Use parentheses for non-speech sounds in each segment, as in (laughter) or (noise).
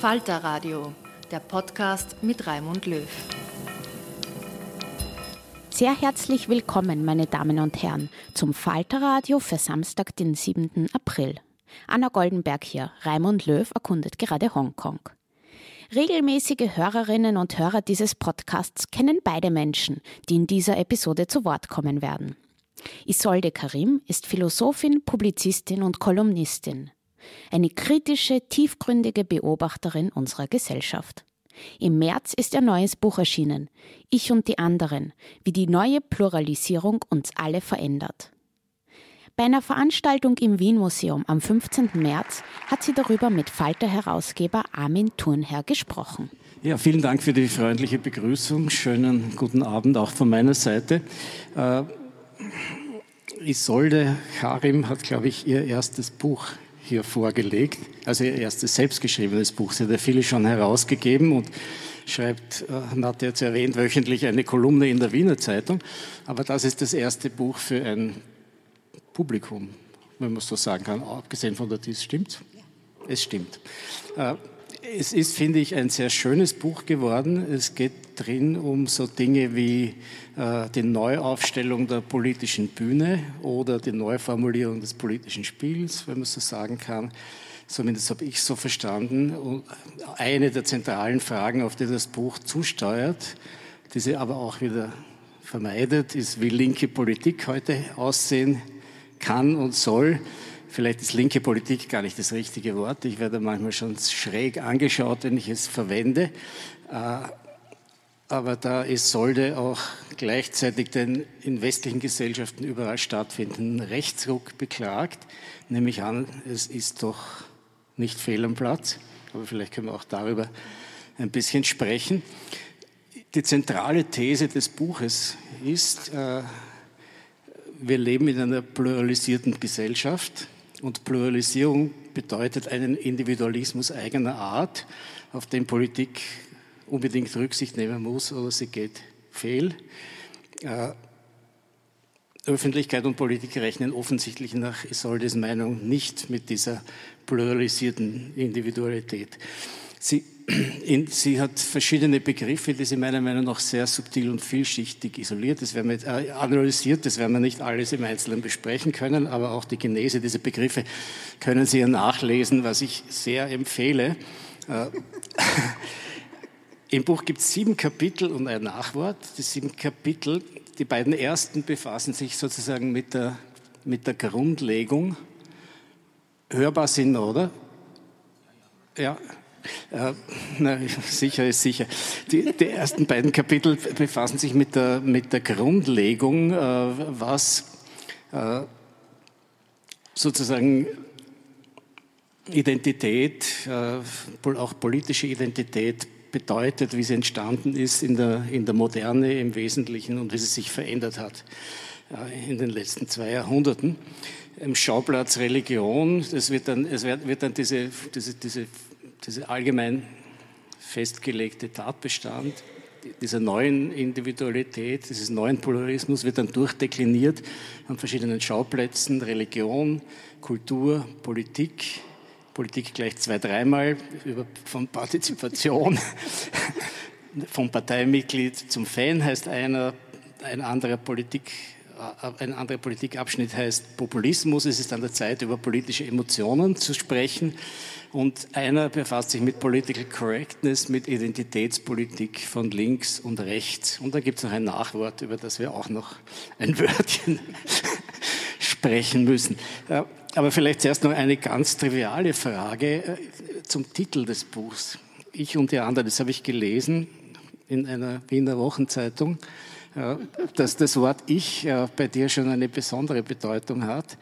Falter Radio, der Podcast mit Raimund Löw. Sehr herzlich willkommen, meine Damen und Herren, zum Falter Radio für Samstag, den 7. April. Anna Goldenberg hier. Raimund Löw erkundet gerade Hongkong. Regelmäßige Hörerinnen und Hörer dieses Podcasts kennen beide Menschen, die in dieser Episode zu Wort kommen werden. Isolde Karim ist Philosophin, Publizistin und Kolumnistin eine kritische, tiefgründige Beobachterin unserer Gesellschaft. Im März ist ihr neues Buch erschienen, Ich und die anderen, wie die neue Pluralisierung uns alle verändert. Bei einer Veranstaltung im Wien Museum am 15. März hat sie darüber mit Falter-Herausgeber Armin Thurnherr gesprochen. Ja, vielen Dank für die freundliche Begrüßung. Schönen guten Abend auch von meiner Seite. Äh, Isolde Karim hat, glaube ich, ihr erstes Buch hier vorgelegt. Also ihr erstes selbstgeschriebenes Buch. Sie hat ja viele schon herausgegeben und schreibt, äh, hat jetzt erwähnt, wöchentlich eine Kolumne in der Wiener Zeitung. Aber das ist das erste Buch für ein Publikum, wenn man so sagen kann, abgesehen von der Dies. Stimmt's? Es stimmt. Äh, es ist, finde ich, ein sehr schönes Buch geworden. Es geht drin um so Dinge wie äh, die Neuaufstellung der politischen Bühne oder die Neuformulierung des politischen Spiels, wenn man so sagen kann. Zumindest habe ich so verstanden. Und eine der zentralen Fragen, auf die das Buch zusteuert, die sie aber auch wieder vermeidet, ist, wie linke Politik heute aussehen kann und soll. Vielleicht ist linke Politik gar nicht das richtige Wort. Ich werde manchmal schon schräg angeschaut, wenn ich es verwende. Äh, aber da ist Solde auch gleichzeitig den in westlichen Gesellschaften überall stattfindenden Rechtsruck beklagt. Nehme ich an, es ist doch nicht fehl am Platz. Aber vielleicht können wir auch darüber ein bisschen sprechen. Die zentrale These des Buches ist, äh, wir leben in einer pluralisierten Gesellschaft und Pluralisierung bedeutet einen Individualismus eigener Art, auf den Politik unbedingt Rücksicht nehmen muss oder sie geht fehl. Äh, Öffentlichkeit und Politik rechnen offensichtlich nach Isoldes Meinung nicht mit dieser pluralisierten Individualität. Sie in, sie hat verschiedene Begriffe, die sie meiner Meinung nach sehr subtil und vielschichtig isoliert, das werden wir, äh, analysiert. Das werden wir nicht alles im Einzelnen besprechen können, aber auch die Genese dieser Begriffe können Sie ja nachlesen, was ich sehr empfehle. Äh, (laughs) Im Buch gibt es sieben Kapitel und ein Nachwort. Die sieben Kapitel, die beiden ersten befassen sich sozusagen mit der, mit der Grundlegung. Hörbar sind, oder? Ja, na, sicher ist sicher. Die, die, ersten beiden Kapitel befassen sich mit der, mit der Grundlegung, äh, was äh, sozusagen Identität, äh, auch politische Identität bedeutet, wie sie entstanden ist in der, in der Moderne im Wesentlichen und wie sie sich verändert hat in den letzten zwei Jahrhunderten. Im Schauplatz Religion, das wird dann, es wird, wird dann diese, diese, diese, diese allgemein festgelegte Tatbestand dieser neuen Individualität, dieses neuen Pluralismus wird dann durchdekliniert an verschiedenen Schauplätzen, Religion, Kultur, Politik, Politik gleich zwei, dreimal, von Partizipation, (laughs) vom Parteimitglied zum Fan heißt einer, ein anderer Politik ein anderer Politikabschnitt heißt Populismus. Es ist an der Zeit, über politische Emotionen zu sprechen. Und einer befasst sich mit Political Correctness, mit Identitätspolitik von links und rechts. Und da gibt es noch ein Nachwort, über das wir auch noch ein Wörtchen (laughs) sprechen müssen. Aber vielleicht zuerst noch eine ganz triviale Frage äh, zum Titel des Buchs. Ich und die anderen, das habe ich gelesen in einer Wiener Wochenzeitung, äh, dass das Wort Ich äh, bei dir schon eine besondere Bedeutung hat,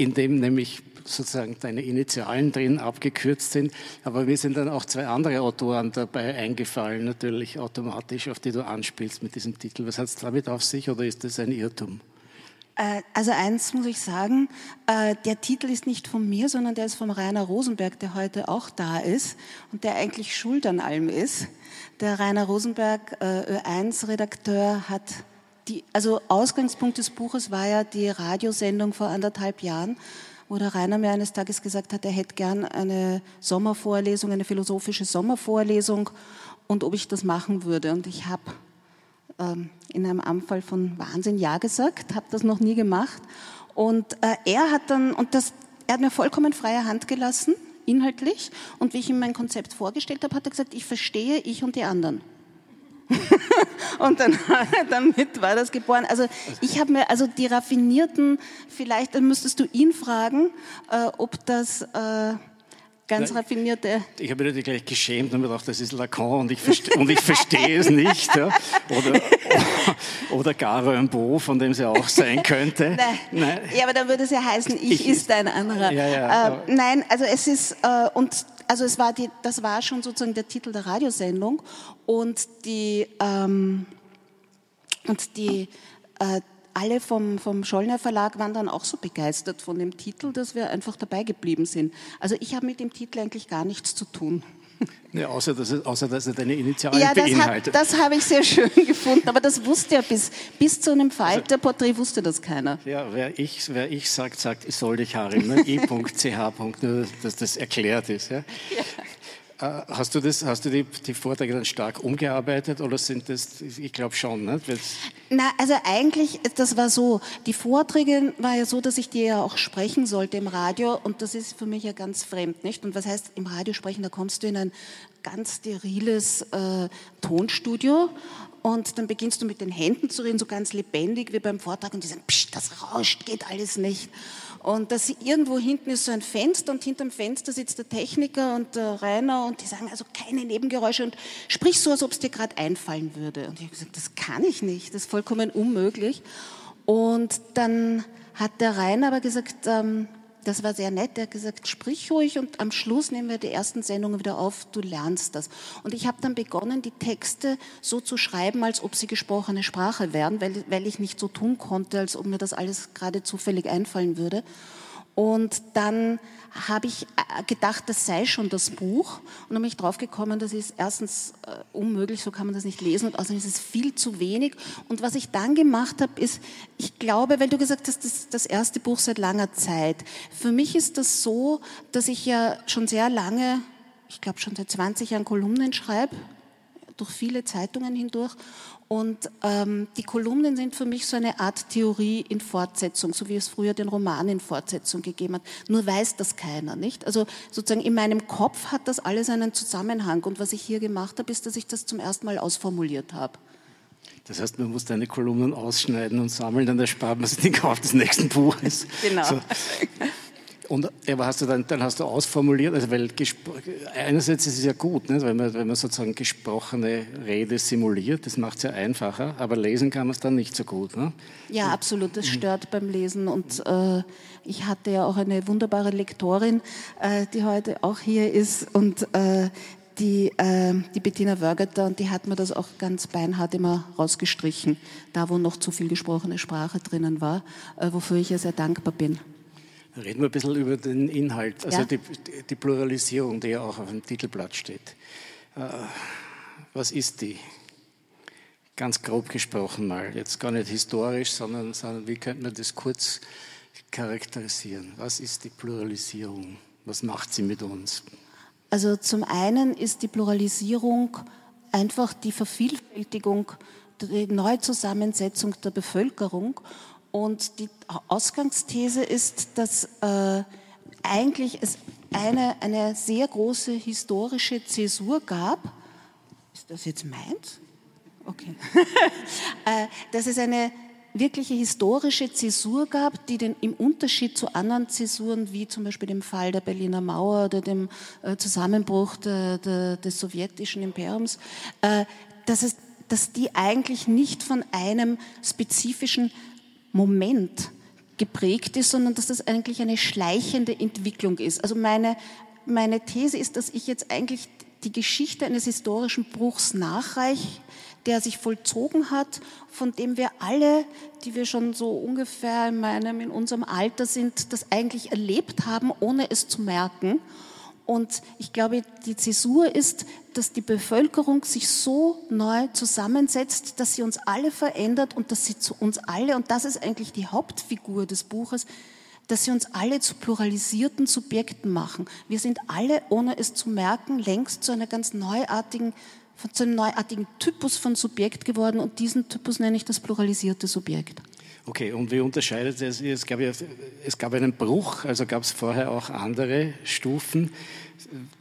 in dem nämlich sozusagen deine Initialen drin abgekürzt sind. Aber mir sind dann auch zwei andere Autoren dabei eingefallen, natürlich automatisch, auf die du anspielst mit diesem Titel. Was hat es damit auf sich oder ist das ein Irrtum? Äh, also eins muss ich sagen, äh, der Titel ist nicht von mir, sondern der ist vom Rainer Rosenberg, der heute auch da ist und der eigentlich schuld an allem ist. Der Rainer Rosenberg, äh, Ö1-Redakteur, hat die, also Ausgangspunkt des Buches war ja die Radiosendung vor anderthalb Jahren, wo der Rainer mir eines Tages gesagt hat, er hätte gern eine Sommervorlesung, eine philosophische Sommervorlesung und ob ich das machen würde. Und ich habe ähm, in einem Anfall von Wahnsinn Ja gesagt, habe das noch nie gemacht. Und äh, er hat dann, und das, er hat mir vollkommen freie Hand gelassen, inhaltlich. Und wie ich ihm mein Konzept vorgestellt habe, hat er gesagt, ich verstehe ich und die anderen. (laughs) und dann, (laughs) damit war das geboren. Also ich habe mir, also die raffinierten, vielleicht dann müsstest du ihn fragen, äh, ob das... Äh, ganz raffinierte. Ich habe mich natürlich gleich geschämt und mir gedacht, das ist Lacan und ich, verste und ich verstehe es nicht. Ja. Oder, (laughs) oder gar Rimbaud, von dem es ja auch sein könnte. (laughs) Nein. nein. Ja, aber dann würde es ja heißen, ich, ich ist ein anderer. Ja, ja, äh, nein, also es ist, äh, und also es war die, das war schon sozusagen der Titel der Radiosendung und die, ähm, und die, äh, alle vom, vom Schollner Verlag waren dann auch so begeistert von dem Titel, dass wir einfach dabei geblieben sind. Also ich habe mit dem Titel eigentlich gar nichts zu tun. (laughs) Ja, außer, dass es, außer dass er deine Initialen ja, das beinhaltet. Hat, das habe ich sehr schön (laughs) gefunden, aber das wusste ja bis, bis zu einem Falterporträt wusste das keiner. Ja, wer ich, wer ich sagt, sagt, ich soll dich Harim, ne? i.ch. nur dass das erklärt ist. Ja? (laughs) ja. Äh, hast du, das, hast du die, die, Vorträge dann stark umgearbeitet oder sind das, ich glaube schon, ne? Na, also eigentlich, das war so, die Vorträge war ja so, dass ich die ja auch sprechen sollte im Radio und das ist für mich ja ganz fremd, nicht? Und was heißt im Radio sprechen, da kommst du in ein ganz steriles äh, Tonstudio und dann beginnst du mit den Händen zu reden, so ganz lebendig wie beim Vortrag und die sagen, Psst, das rauscht, geht alles nicht. Und dass irgendwo hinten ist so ein Fenster und hinterm Fenster sitzt der Techniker und der Rainer und die sagen also keine Nebengeräusche und sprich so, als ob es dir gerade einfallen würde. Und ich habe gesagt, das kann ich nicht, das ist vollkommen unmöglich. Und dann hat der Rainer aber gesagt, ähm, das war sehr nett. Er hat gesagt, sprich ruhig und am Schluss nehmen wir die ersten Sendungen wieder auf, du lernst das. Und ich habe dann begonnen, die Texte so zu schreiben, als ob sie gesprochene Sprache wären, weil, weil ich nicht so tun konnte, als ob mir das alles gerade zufällig einfallen würde. Und dann habe ich äh, gedacht, das sei schon das Buch. Und dann bin ich draufgekommen, das ist erstens äh, unmöglich, so kann man das nicht lesen. Und außerdem ist es viel zu wenig. Und was ich dann gemacht habe, ist, ich glaube, weil du gesagt hast, das ist das erste Buch seit langer Zeit. Für mich ist das so, dass ich ja schon sehr lange, ich glaube schon seit 20 Jahren Kolumnen schreibe, durch viele Zeitungen hindurch. Und ähm, die Kolumnen sind für mich so eine Art Theorie in Fortsetzung, so wie es früher den Roman in Fortsetzung gegeben hat. Nur weiß das keiner, nicht? Also sozusagen in meinem Kopf hat das alles einen Zusammenhang. Und was ich hier gemacht habe, ist, dass ich das zum ersten Mal ausformuliert habe. Das heißt, man muss deine Kolumnen ausschneiden und sammeln, dann erspart man sich den Kauf des nächsten Buches. Genau. So. (laughs) Und aber hast du dann, dann hast du ausformuliert, also weil einerseits ist es ja gut, nicht? Wenn, man, wenn man sozusagen gesprochene Rede simuliert, das macht es ja einfacher, aber lesen kann man es dann nicht so gut. Ne? Ja, absolut, das stört beim Lesen. Und äh, ich hatte ja auch eine wunderbare Lektorin, äh, die heute auch hier ist und äh, die, äh, die Bettina Wörgeter, und die hat mir das auch ganz beinhart immer rausgestrichen, da wo noch zu viel gesprochene Sprache drinnen war, äh, wofür ich ihr sehr dankbar bin. Reden wir ein bisschen über den Inhalt, also ja. die, die, Pluralisierung, die ja auch auf dem Titelblatt steht. Äh, was ist die? Ganz grob gesprochen mal, jetzt gar nicht historisch, sondern, sondern wie könnte man das kurz charakterisieren? Was ist die Pluralisierung? Was macht sie mit uns? Also zum einen ist die Pluralisierung einfach die Vervielfältigung, die Neuzusammensetzung der Bevölkerung und die Ausgangsthese ist, dass äh, eigentlich es eine, eine sehr große historische Zäsur gab. Ist das jetzt meins? Okay. (laughs) äh, dass es eine wirkliche historische Zäsur gab, die den, im Unterschied zu anderen Zäsuren, wie zum Beispiel dem Fall der Berliner Mauer oder dem äh, Zusammenbruch der, der, des sowjetischen Imperiums, äh, dass, es, dass die eigentlich nicht von einem spezifischen Moment geprägt ist, sondern dass das eigentlich eine schleichende Entwicklung ist. Also meine, meine These ist, dass ich jetzt eigentlich die Geschichte eines historischen Bruchs nachreiche, der sich vollzogen hat, von dem wir alle, die wir schon so ungefähr in meinem, in unserem Alter sind, das eigentlich erlebt haben, ohne es zu merken. Und ich glaube, die Zäsur ist, dass die Bevölkerung sich so neu zusammensetzt, dass sie uns alle verändert und dass sie zu uns alle, und das ist eigentlich die Hauptfigur des Buches, dass sie uns alle zu pluralisierten Subjekten machen. Wir sind alle, ohne es zu merken, längst zu einer ganz neuartigen, zu einem neuartigen Typus von Subjekt geworden und diesen Typus nenne ich das pluralisierte Subjekt. Okay, und wie unterscheidet es? Es gab, ja, es gab einen Bruch, also gab es vorher auch andere Stufen.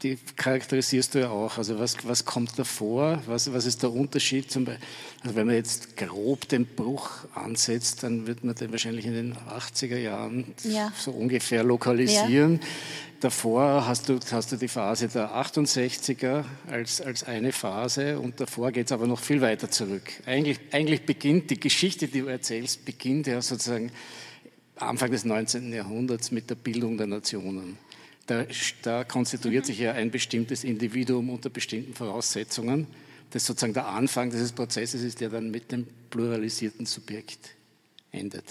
Die charakterisierst du ja auch. Also was, was kommt davor? Was, was ist der Unterschied? Zum Beispiel, also wenn man jetzt grob den Bruch ansetzt, dann wird man den wahrscheinlich in den 80er Jahren ja. so ungefähr lokalisieren. Ja. Davor hast du, hast du die Phase der 68er als, als eine Phase und davor geht es aber noch viel weiter zurück. Eigentlich, eigentlich beginnt die Geschichte, die du erzählst, beginnt ja sozusagen Anfang des 19. Jahrhunderts mit der Bildung der Nationen. Da, da konstituiert sich ja ein bestimmtes Individuum unter bestimmten Voraussetzungen, das sozusagen der Anfang dieses Prozesses ist, der dann mit dem pluralisierten Subjekt endet.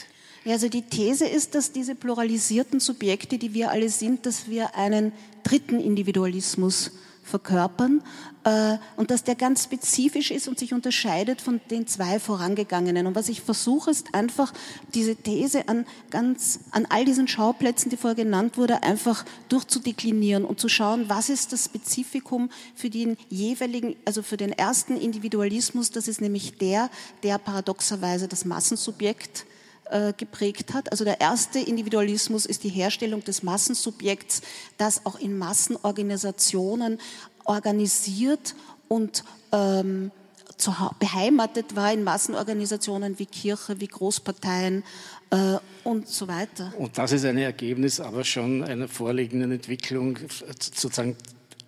Ja, also die These ist, dass diese pluralisierten Subjekte, die wir alle sind, dass wir einen dritten Individualismus verkörpern äh, und dass der ganz spezifisch ist und sich unterscheidet von den zwei vorangegangenen. Und was ich versuche, ist einfach diese These an, ganz, an all diesen Schauplätzen, die vorher genannt wurde, einfach durchzudeklinieren und zu schauen, was ist das Spezifikum für den jeweiligen, also für den ersten Individualismus, das ist nämlich der, der paradoxerweise das Massensubjekt äh, geprägt hat. Also der erste Individualismus ist die Herstellung des Massensubjekts, das auch in Massenorganisationen organisiert und ähm, beheimatet war in Massenorganisationen wie Kirche, wie Großparteien äh, und so weiter. Und das ist ein Ergebnis aber schon einer vorliegenden Entwicklung sozusagen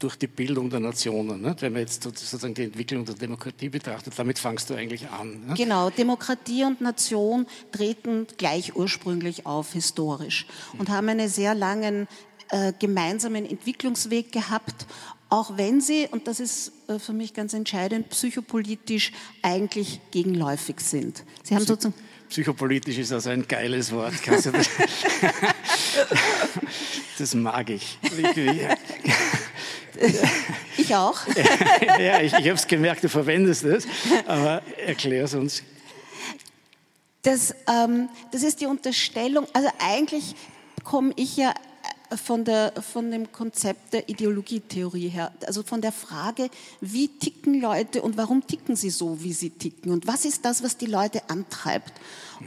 durch die Bildung der Nationen. Ne? Wenn man jetzt sozusagen die Entwicklung der Demokratie betrachtet, damit fangst du eigentlich an. Ne? Genau, Demokratie und Nation treten gleich ursprünglich auf, historisch, und haben einen sehr langen äh, gemeinsamen Entwicklungsweg gehabt, auch wenn sie, und das ist äh, für mich ganz entscheidend, psychopolitisch eigentlich gegenläufig sind. Sie haben sozusagen Psychopolitisch ist also ein geiles Wort. Das? (laughs) das mag ich. (laughs) Ich auch. (laughs) ja, ich, ich habe es gemerkt, du verwendest es, aber erklär es uns. Das, ähm, das ist die Unterstellung, also eigentlich komme ich ja von, der, von dem Konzept der Ideologietheorie her, also von der Frage, wie ticken Leute und warum ticken sie so, wie sie ticken und was ist das, was die Leute antreibt.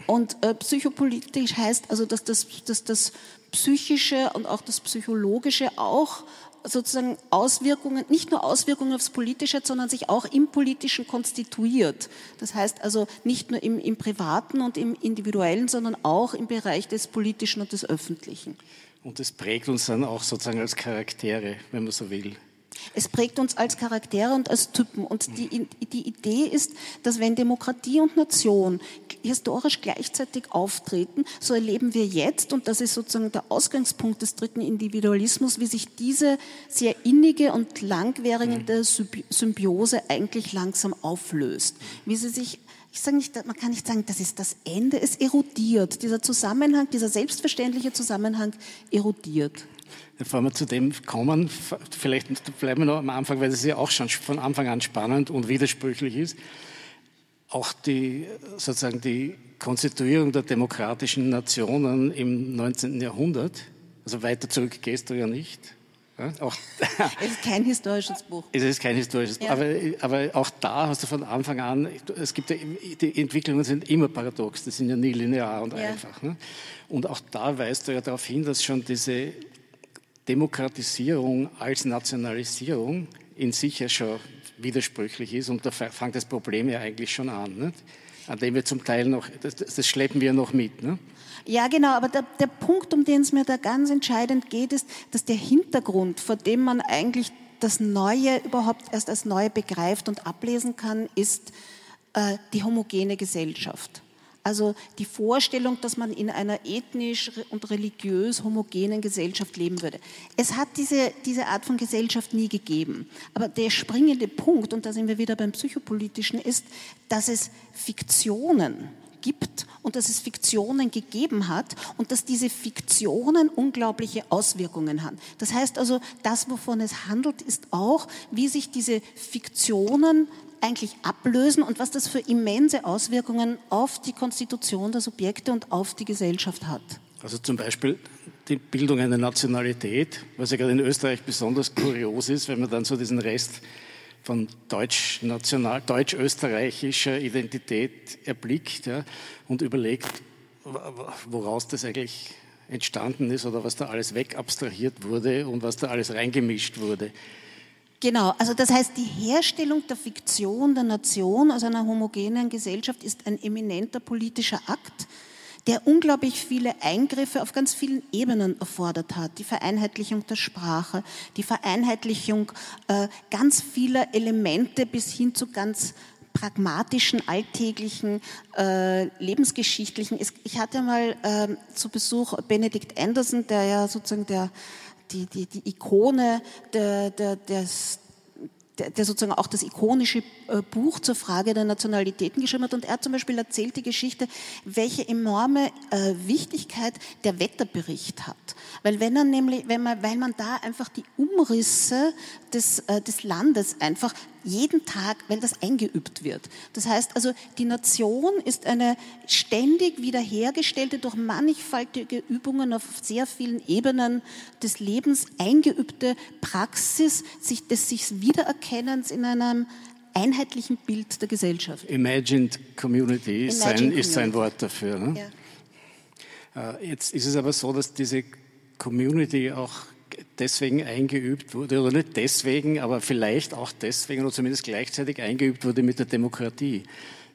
Und äh, psychopolitisch heißt also, dass das, dass das Psychische und auch das Psychologische auch sozusagen Auswirkungen, nicht nur Auswirkungen aufs Politische, sondern sich auch im Politischen konstituiert. Das heißt also nicht nur im, im Privaten und im Individuellen, sondern auch im Bereich des Politischen und des Öffentlichen. Und es prägt uns dann auch sozusagen als Charaktere, wenn man so will. Es prägt uns als Charaktere und als Typen. Und die, die Idee ist, dass wenn Demokratie und Nation historisch gleichzeitig auftreten, so erleben wir jetzt, und das ist sozusagen der Ausgangspunkt des dritten Individualismus, wie sich diese sehr innige und langwierige Symbiose eigentlich langsam auflöst. Wie sie sich ich sage nicht, man kann nicht sagen, das ist das Ende, es erodiert. Dieser Zusammenhang, dieser selbstverständliche Zusammenhang erodiert. Bevor wir zu dem kommen, vielleicht bleiben wir noch am Anfang, weil das ja auch schon von Anfang an spannend und widersprüchlich ist. Auch die, sozusagen die Konstituierung der demokratischen Nationen im 19. Jahrhundert, also weiter zurück gehst du ja nicht, ja, auch, (laughs) es ist kein historisches Buch. Es ist kein historisches Buch. Aber, aber, auch da hast du von Anfang an, es gibt ja, die Entwicklungen sind immer paradox, die sind ja nie linear und ja. einfach. Ne? Und auch da weist du ja darauf hin, dass schon diese Demokratisierung als Nationalisierung in sich ja schon widersprüchlich ist. Und da fängt das Problem ja eigentlich schon an, nicht? an dem wir zum Teil noch, das, das schleppen wir noch mit. Ne? Ja, genau, aber der, der Punkt, um den es mir da ganz entscheidend geht, ist, dass der Hintergrund, vor dem man eigentlich das Neue überhaupt erst als Neue begreift und ablesen kann, ist äh, die homogene Gesellschaft. Also die Vorstellung, dass man in einer ethnisch und religiös homogenen Gesellschaft leben würde. Es hat diese, diese Art von Gesellschaft nie gegeben. Aber der springende Punkt, und da sind wir wieder beim Psychopolitischen, ist, dass es Fiktionen gibt und dass es Fiktionen gegeben hat und dass diese Fiktionen unglaubliche Auswirkungen haben. Das heißt also, das, wovon es handelt, ist auch, wie sich diese Fiktionen eigentlich ablösen und was das für immense Auswirkungen auf die Konstitution der Subjekte und auf die Gesellschaft hat. Also zum Beispiel die Bildung einer Nationalität, was ja gerade in Österreich besonders kurios ist, wenn man dann so diesen Rest von deutsch-national, deutsch-österreichischer Identität erblickt ja, und überlegt, woraus das eigentlich entstanden ist oder was da alles wegabstrahiert wurde und was da alles reingemischt wurde. Genau, also das heißt, die Herstellung der Fiktion der Nation aus einer homogenen Gesellschaft ist ein eminenter politischer Akt, der unglaublich viele Eingriffe auf ganz vielen Ebenen erfordert hat. Die Vereinheitlichung der Sprache, die Vereinheitlichung äh, ganz vieler Elemente bis hin zu ganz pragmatischen, alltäglichen, äh, lebensgeschichtlichen. Ich hatte mal äh, zu Besuch Benedict Anderson, der ja sozusagen der die, die, die Ikone der, der, des, der, sozusagen auch das ikonische äh, Buch zur Frage der Nationalitäten geschrieben hat. Und er zum Beispiel erzählt die Geschichte, welche enorme äh, Wichtigkeit der Wetterbericht hat. Weil wenn er nämlich, wenn man, weil man da einfach die Umrisse des, äh, des Landes einfach jeden Tag, weil das eingeübt wird. Das heißt also, die Nation ist eine ständig wiederhergestellte, durch mannigfaltige Übungen auf sehr vielen Ebenen des Lebens eingeübte Praxis sich, des sich Wiedererkennens in einem einheitlichen Bild der Gesellschaft. Imagined Community ist, Imagined sein, Community. ist sein Wort dafür. Ne? Ja. Äh, jetzt ist es aber so, dass diese Community auch deswegen eingeübt wurde, oder nicht deswegen, aber vielleicht auch deswegen, oder zumindest gleichzeitig eingeübt wurde mit der Demokratie.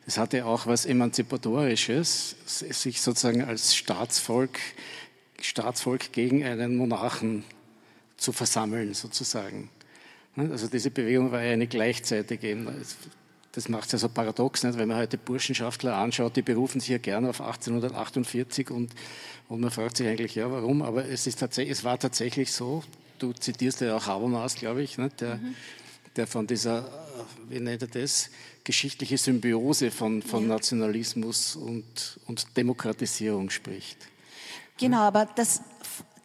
Das hatte auch was Emanzipatorisches, sich sozusagen als Staatsvolk, Staatsvolk gegen einen Monarchen zu versammeln, sozusagen. Also diese Bewegung war ja eine gleichzeitige. Das macht es ja so paradox, nicht? wenn man heute Burschenschaftler anschaut, die berufen sich ja gerne auf 1848 und und man fragt sich eigentlich, ja, warum? Aber es, ist es war tatsächlich so, du zitierst ja auch Habermas, glaube ich, ne, der, mhm. der von dieser, äh, wie nennt er das, geschichtliche Symbiose von, von ja. Nationalismus und, und Demokratisierung spricht. Genau, aber das,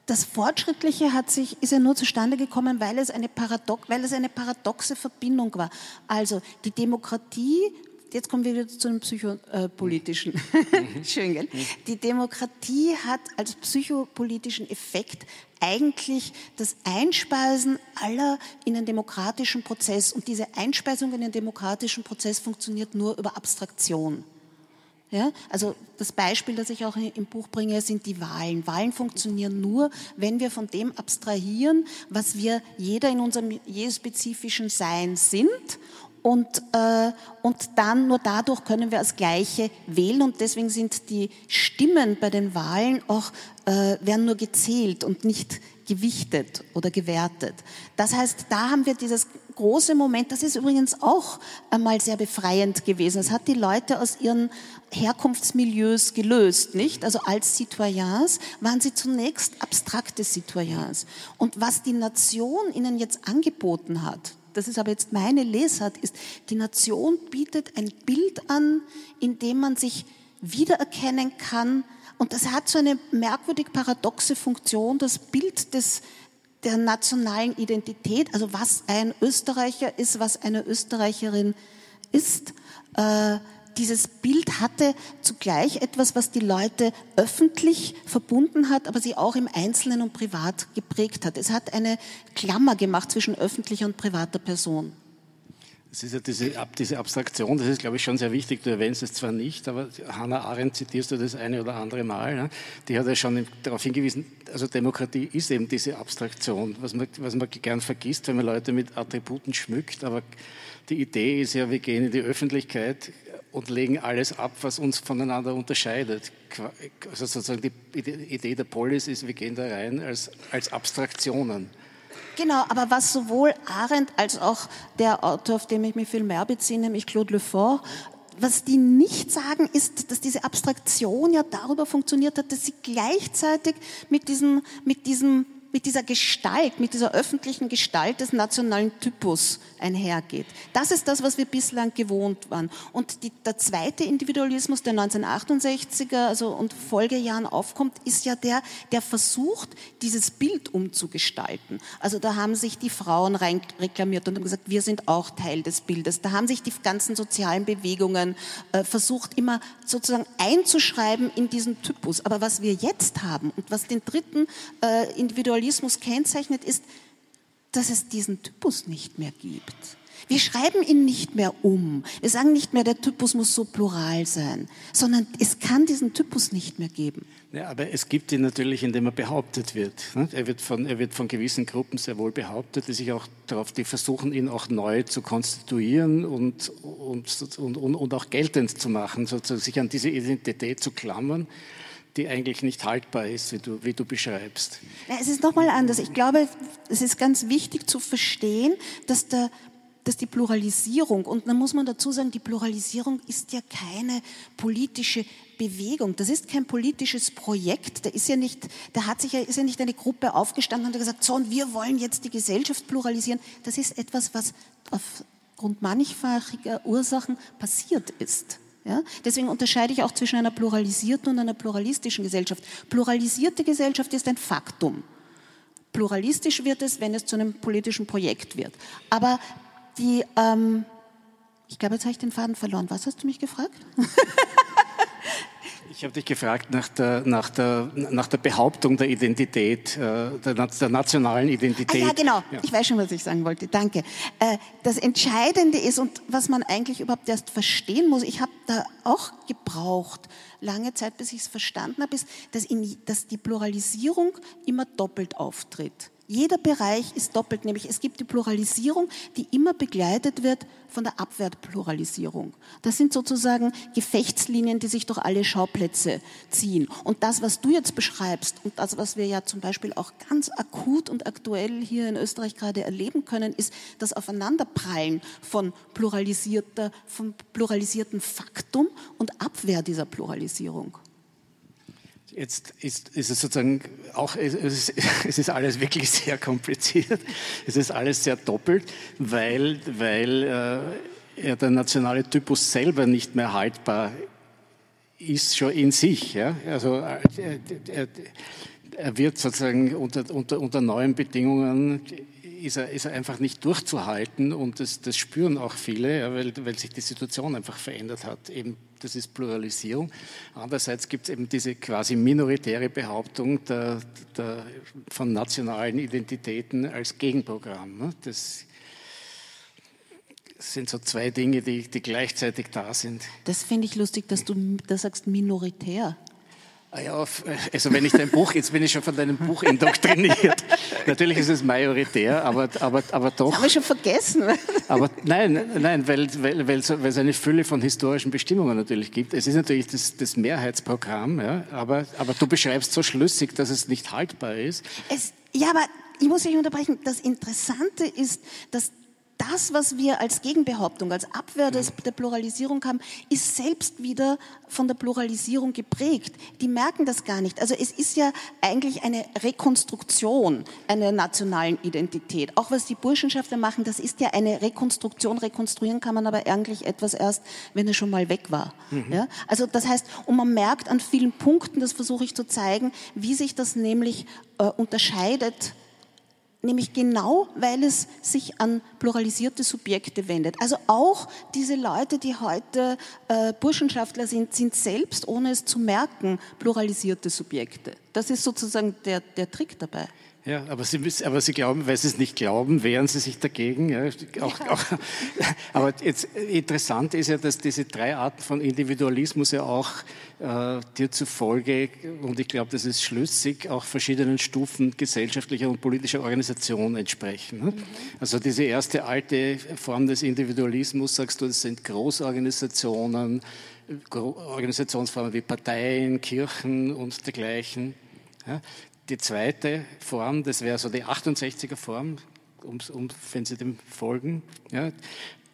das Fortschrittliche hat sich, ist ja nur zustande gekommen, weil es, eine Paradox, weil es eine paradoxe Verbindung war. Also die Demokratie jetzt kommen wir wieder zu einem psychopolitischen. Mhm. (laughs) Schön, gell? Die Demokratie hat als psychopolitischen Effekt eigentlich das Einspeisen aller in den demokratischen Prozess. Und diese Einspeisung in den demokratischen Prozess funktioniert nur über Abstraktion. Ja, also das Beispiel, das ich auch im Buch bringe, sind die Wahlen. Wahlen funktionieren nur, wenn wir von dem abstrahieren, was wir jeder in unserem je spezifischen Sein sind Und, äh, und dann nur dadurch können wir als Gleiche wählen und deswegen sind die Stimmen bei den Wahlen auch, äh, werden nur gezählt und nicht gewichtet oder gewertet. Das heißt, da haben wir dieses große Moment, das ist übrigens auch einmal sehr befreiend gewesen. Es hat die Leute aus ihren Herkunftsmilieus gelöst, nicht? Also als Citoyens waren sie zunächst abstrakte Citoyens. Und was die Nation ihnen jetzt angeboten hat, das ist aber jetzt meine Lesart, ist, die Nation bietet ein Bild an, in dem man sich wiedererkennen kann. Und das hat so eine merkwürdig paradoxe Funktion, das Bild des, der nationalen Identität, also was ein Österreicher ist, was eine Österreicherin ist. Äh, dieses Bild hatte zugleich etwas, was die Leute öffentlich verbunden hat, aber sie auch im Einzelnen und privat geprägt hat. Es hat eine Klammer gemacht zwischen öffentlicher und privater Person. Das ist ja diese, diese, Abstraktion, das ist, glaube ich, schon sehr wichtig. Du erwähnst es zwar nicht, aber Hannah Arendt zitierst du das eine oder andere Mal. Ne? Die hat ja schon darauf hingewiesen, also Demokratie ist eben diese Abstraktion, was man, was man gern vergisst, wenn man Leute mit Attributen schmückt. Aber die Idee ist ja, wir gehen in die Öffentlichkeit und legen alles ab, was uns voneinander unterscheidet. Also sozusagen die Idee der Polis ist, wir gehen da rein als, als Abstraktionen. Genau, aber was sowohl Arendt als auch der Autor, auf den ich mich viel mehr beziehe, nämlich Claude Lefort, was die nicht sagen, ist, dass diese Abstraktion ja darüber funktioniert hat, dass sie gleichzeitig mit diesem, mit diesem mit dieser Gestalt, mit dieser öffentlichen Gestalt des nationalen Typus einhergeht. Das ist das, was wir bislang gewohnt waren. Und die, der zweite Individualismus der 1968er also und Folgejahren aufkommt, ist ja der, der versucht, dieses Bild umzugestalten. Also da haben sich die Frauen rein reklamiert und haben gesagt, wir sind auch Teil des Bildes. Da haben sich die ganzen sozialen Bewegungen äh, versucht, immer sozusagen einzuschreiben in diesen Typus. Aber was wir jetzt haben und was den dritten äh, Individualismus Pluralismus kennzeichnet, ist, dass es diesen Typus nicht mehr gibt. Wir schreiben ihn nicht mehr um. Wir sagen nicht mehr, der Typus muss so plural sein, sondern es kann diesen Typus nicht mehr geben. Ja, aber es gibt ihn natürlich, indem er behauptet wird. Er wird von, er wird von gewissen Gruppen sehr wohl behauptet, die sich auch darauf, die versuchen, ihn auch neu zu konstituieren und, und, und, und auch geltend zu machen, sozusagen sich an diese Identität zu klammern die eigentlich nicht haltbar ist, wie du, wie du beschreibst. Es ist nochmal anders. Ich glaube, es ist ganz wichtig zu verstehen, dass, der, dass die Pluralisierung, und dann muss man dazu sagen, die Pluralisierung ist ja keine politische Bewegung. Das ist kein politisches Projekt. Da ist ja nicht, da hat sich ja, ist ja nicht eine Gruppe aufgestanden und gesagt, so, und wir wollen jetzt die Gesellschaft pluralisieren. Das ist etwas, was aufgrund mannigfachiger Ursachen passiert ist. Ja? Deswegen unterscheide ich auch zwischen einer pluralisierten und einer pluralistischen Gesellschaft. Pluralisierte Gesellschaft ist ein Faktum. Pluralistisch wird es, wenn es zu einem politischen Projekt wird. Aber die, ähm, ich glaube, jetzt habe ich den Faden verloren. Was hast du mich gefragt? (laughs) Ich habe dich gefragt nach der, nach, der, nach der Behauptung der Identität, äh, der, der nationalen Identität. Ah, ja, genau. Ja. Ich weiß schon, was ich sagen wollte. Danke. Äh, das Entscheidende ist und was man eigentlich überhaupt erst verstehen muss, ich habe da auch gebraucht, lange Zeit, bis ich es verstanden habe, ist, dass, in, dass die Pluralisierung immer doppelt auftritt. Jeder Bereich ist doppelt, nämlich es gibt die Pluralisierung, die immer begleitet wird von der Abwertpluralisierung. Das sind sozusagen Gefechtslinien, die sich durch alle Schauplätze ziehen. Und das, was du jetzt beschreibst und das, was wir ja zum Beispiel auch ganz akut und aktuell hier in Österreich gerade erleben können, ist das Aufeinanderprallen von pluralisierter, von pluralisierten Faktum und Abwehr dieser Pluralisierung. Jetzt ist, ist, es sozusagen auch, es ist, (laughs) es ist, alles wirklich sehr kompliziert. (laughs) Es ist alles sehr doppelt, weil, weil äh, der nationale Typus selber nicht mehr haltbar ist, schon in sich. Ja? Also äh, er, er wird sozusagen unter, unter, unter neuen Bedingungen ist er, ist er einfach nicht durchzuhalten und das, das spüren auch viele, ja, weil, weil sich die Situation einfach verändert hat. Eben, das ist Pluralisierung. Andererseits gibt es eben diese quasi minoritäre Behauptung der, der, von nationalen Identitäten als Gegenprogramm. Ne? Das sind so zwei Dinge, die, die gleichzeitig da sind. Das finde ich lustig, dass du da sagst minoritär. Ah ja, also wenn ich dein Buch, jetzt bin ich schon von deinem Buch indoktriniert. (laughs) Natürlich ist es majoritär, aber, aber, aber doch. Das haben wir schon vergessen. aber (laughs) nein, nein, weil, weil, weil, weil es eine Fülle von historischen Bestimmungen natürlich gibt. Es ist natürlich das, das Mehrheitsprogramm, ja, aber, aber du beschreibst so schlüssig, dass es nicht haltbar ist. Es, ja, aber ich muss mich unterbrechen. Das Interessante ist, dass das, was wir als Gegenbehauptung, als Abwehr des, der Pluralisierung haben, ist selbst wieder von der Pluralisierung geprägt. Die merken das gar nicht. Also es ist ja eigentlich eine Rekonstruktion einer nationalen Identität. Auch was die Burschenschafter machen, das ist ja eine Rekonstruktion. Rekonstruieren kann man aber eigentlich etwas erst, wenn er schon mal weg war. Mhm. Ja? Also das heißt, und man merkt an vielen Punkten, das versuche ich zu zeigen, wie sich das nämlich äh, unterscheidet nämlich genau, weil es sich an pluralisierte Subjekte wendet. Also auch diese Leute, die heute äh, Burschenschaftler sind, sind selbst, ohne es zu merken, pluralisierte Subjekte. Das ist sozusagen der, der Trick dabei. Ja, aber Sie, müssen, aber Sie glauben, weil Sie es nicht glauben, wehren Sie sich dagegen. Ja, auch, ja. Auch, (laughs) aber jetzt interessant ist ja, dass diese drei Arten von Individualismus ja auch äh, dir zufolge, und ich glaube, das ist schlüssig, auch verschiedenen Stufen gesellschaftlicher und politischer Organisation entsprechen. Ne? Mhm. Also diese erste alte Form des Individualismus, sagst du, das sind Großorganisationen, Organisationsformen wie Parteien, Kirchen und dergleichen. Ja, die zweite Form, das wäre so die 68er Form, um, um, wenn Sie dem folgen, ja,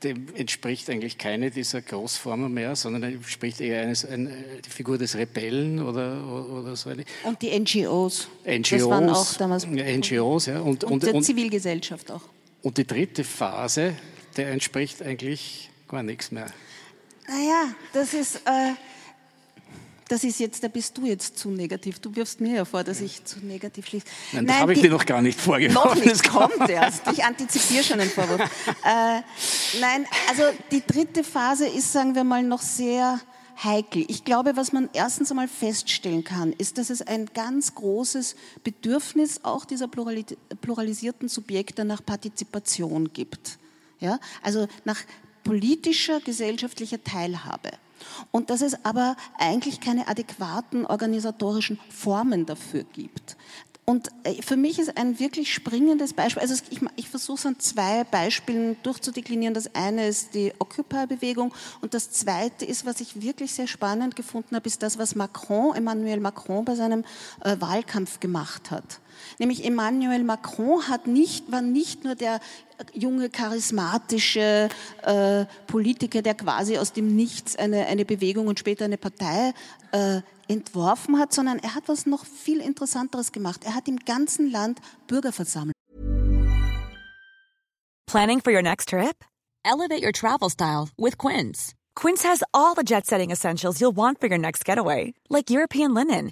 dem entspricht eigentlich keine dieser Großformen mehr, sondern entspricht eher eines, eine, die Figur des Rebellen oder, oder so eine. Und die NGOs. NGOs. Das waren auch damals. Ja, NGOs, ja. Und, und, und der und, Zivilgesellschaft auch. Und die dritte Phase, der entspricht eigentlich gar nichts mehr. Naja, das ist. Äh das ist jetzt, da bist du jetzt zu negativ. Du wirfst mir ja vor, dass ich zu negativ schließe. Nein, das habe ich dir noch gar nicht vorgeworfen. Noch nicht, kommt (laughs) erst. Ich antizipiere schon einen Vorwurf. äh, nein, also die dritte Phase ist, sagen wir mal, noch sehr heikel. Ich glaube, was man erstens einmal feststellen kann, ist, dass es ein ganz großes Bedürfnis auch dieser pluralisierten Subjekte nach Partizipation gibt. Ja? Also nach politischer, gesellschaftlicher Teilhabe und dass es aber eigentlich keine adäquaten organisatorischen Formen dafür gibt. Und äh, für mich ist ein wirklich springendes Beispiel, also ich, ich versuche es an zwei Beispielen durchzudeklinieren. Das eine ist die Occupy-Bewegung und das zweite ist, was ich wirklich sehr spannend gefunden habe, ist das, was Macron, Emmanuel Macron bei seinem äh, Wahlkampf gemacht hat. Nämlich Emmanuel Macron hat nicht, war nicht nur der junge, charismatische äh, Politiker, der quasi aus dem Nichts eine, eine Bewegung und später eine Partei äh, entworfen hat, sondern er hat was noch viel Interessanteres gemacht. Er hat im ganzen Land Bürger versammelt. Planning for your next trip? Elevate your travel style with Quince. Quince has all the jet-setting essentials you'll want for your next getaway, like European linen,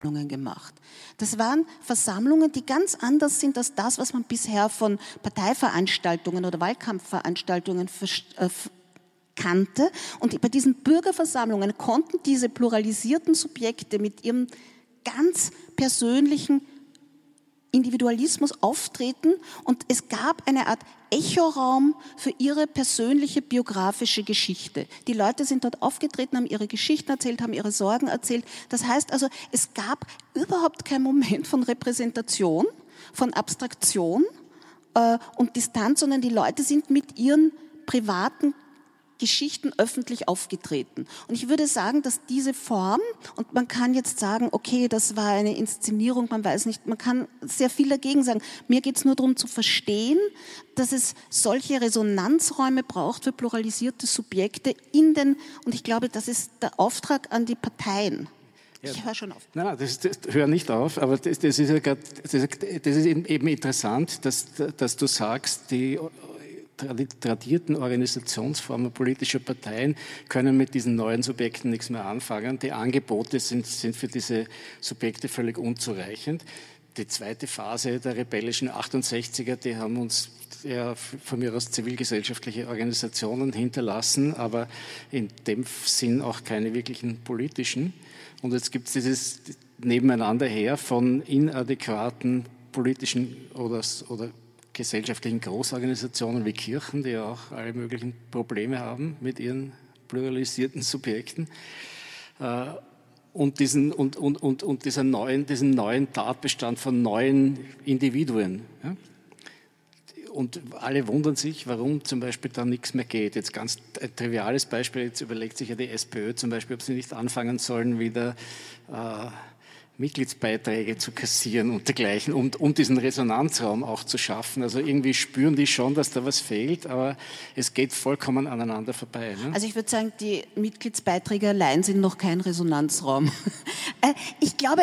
Gemacht. Das waren Versammlungen, die ganz anders sind als das, was man bisher von Parteiveranstaltungen oder Wahlkampfveranstaltungen äh, kannte. Und bei diesen Bürgerversammlungen konnten diese pluralisierten Subjekte mit ihrem ganz persönlichen Individualismus auftreten und es gab eine Art Echoraum für ihre persönliche biografische Geschichte. Die Leute sind dort aufgetreten, haben ihre Geschichten erzählt, haben ihre Sorgen erzählt. Das heißt also, es gab überhaupt keinen Moment von Repräsentation, von Abstraktion äh, und Distanz, sondern die Leute sind mit ihren privaten Geschichten öffentlich aufgetreten. Und ich würde sagen, dass diese Form, und man kann jetzt sagen, okay, das war eine Inszenierung, man weiß nicht, man kann sehr viel dagegen sagen. Mir geht es nur darum zu verstehen, dass es solche Resonanzräume braucht für pluralisierte Subjekte in den, und ich glaube, das ist der Auftrag an die Parteien. Ja. Ich höre schon auf. Nein, nein, das, das hör nicht auf, aber das, das ist, ja grad, das, das ist eben interessant, dass, dass du sagst, die tradierten Organisationsformen politischer Parteien können mit diesen neuen Subjekten nichts mehr anfangen. Die Angebote sind, sind für diese Subjekte völlig unzureichend. die zweite Phase der rebellischen 68er, die haben uns ja, von mir aus zivilgesellschaftliche Organisationen hinterlassen, aber in dem Sinn auch keine wirklichen politischen. Und jetzt gibt es dieses Nebeneinander her von inadäquaten politischen oder, oder gesellschaftlichen Großorganisationen wie Kirchen, die ja auch alle möglichen Probleme haben mit ihren pluralisierten Subjekten. Äh, und diesen, und, und, und, und dieser neuen, diesen neuen Tatbestand von neuen Individuen. Ja? Und alle wundern sich, warum zum Beispiel da nichts mehr geht. Jetzt ganz ein triviales Beispiel, jetzt überlegt sich ja die SPÖ zum Beispiel, ob sie nicht anfangen sollen, wieder äh, Mitgliedsbeiträge zu kassieren und dergleichen, um, um diesen Resonanzraum auch zu schaffen. Also irgendwie spüren die schon, dass da was fehlt, aber es geht vollkommen aneinander vorbei. Ne? Also ich würde sagen, die Mitgliedsbeiträge allein sind noch kein Resonanzraum. (laughs) Äh, ich glaube,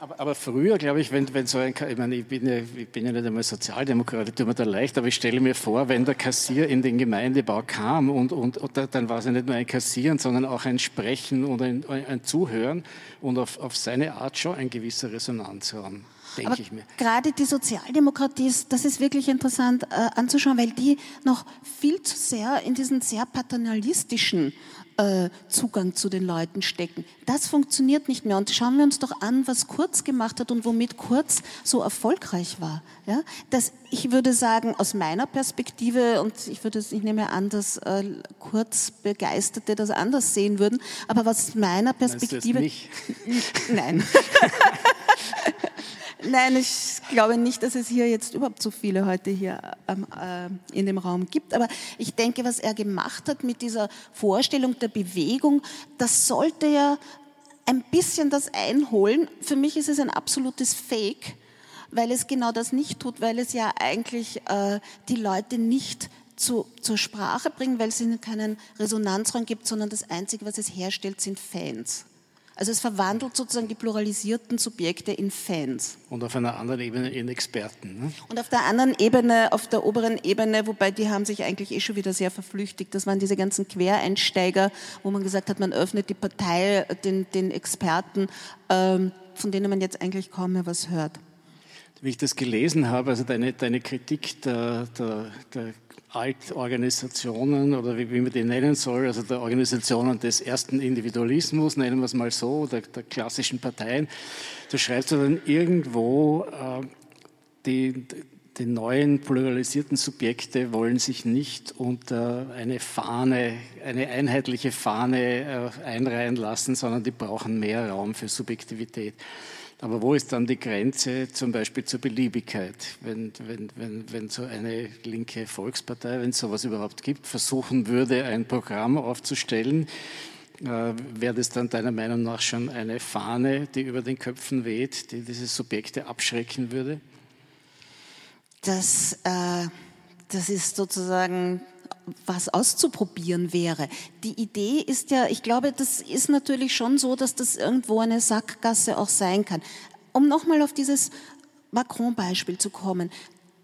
aber, aber, früher, glaube ich, wenn, wenn so ein, ich meine, ich bin, ja, ich bin ja nicht einmal Sozialdemokrat, ich tue mir da leicht, aber ich stelle mir vor, wenn der Kassier in den Gemeindebau kam und, und, und dann war es ja nicht nur ein Kassieren, sondern auch ein Sprechen und ein, ein Zuhören und auf, auf seine Art schon ein gewisser Resonanzraum. Denke ich mir. Gerade die Sozialdemokratie, das ist wirklich interessant äh, anzuschauen, weil die noch viel zu sehr in diesen sehr paternalistischen äh, Zugang zu den Leuten stecken. Das funktioniert nicht mehr. Und schauen wir uns doch an, was Kurz gemacht hat und womit Kurz so erfolgreich war. Ja, das, ich würde sagen, aus meiner Perspektive, und ich würde, ich nehme an, dass äh, Kurz Begeisterte das anders sehen würden, aber was meiner Perspektive. Meinst du nicht? (laughs) Nein. (laughs) (laughs) Nein, ich glaube nicht, dass es hier jetzt überhaupt so viele heute hier ähm, äh, in dem Raum gibt. Aber ich denke, was er gemacht hat mit dieser Vorstellung der Bewegung, das sollte ja ein bisschen das einholen. Für mich ist es ein absolutes Fake, weil es genau das nicht tut, weil es ja eigentlich äh, die Leute nicht zu, zur Sprache bringt, weil es ihnen keinen Resonanzraum gibt, sondern das Einzige, was es herstellt, sind Fans. Also es verwandelt sozusagen die pluralisierten Subjekte in Fans. Und auf einer anderen Ebene in Experten. Ne? Und auf der anderen Ebene, auf der oberen Ebene, wobei die haben sich eigentlich eh schon wieder sehr verflüchtigt. Das waren diese ganzen Quereinsteiger, wo man gesagt hat, man öffnet die Partei den, den Experten, ähm, von denen man jetzt eigentlich kaum mehr was hört. Wie ich das gelesen habe, also deine, deine Kritik der, der, der Altorganisationen oder wie, wie man die nennen soll, also der Organisationen des ersten Individualismus, nennen wir es mal so, der, der klassischen Parteien, da schreibst du dann irgendwo, äh, die, die neuen pluralisierten Subjekte wollen sich nicht unter eine Fahne, eine einheitliche Fahne äh, einreihen lassen, sondern die brauchen mehr Raum für Subjektivität. Aber wo ist dann die Grenze zum Beispiel zur Beliebigkeit? Wenn, wenn, wenn, wenn so eine linke Volkspartei, wenn es sowas überhaupt gibt, versuchen würde, ein Programm aufzustellen, äh, wäre das dann deiner Meinung nach schon eine Fahne, die über den Köpfen weht, die diese Subjekte abschrecken würde? Das, äh, das ist sozusagen was auszuprobieren wäre. Die Idee ist ja, ich glaube, das ist natürlich schon so, dass das irgendwo eine Sackgasse auch sein kann. Um nochmal auf dieses Macron-Beispiel zu kommen.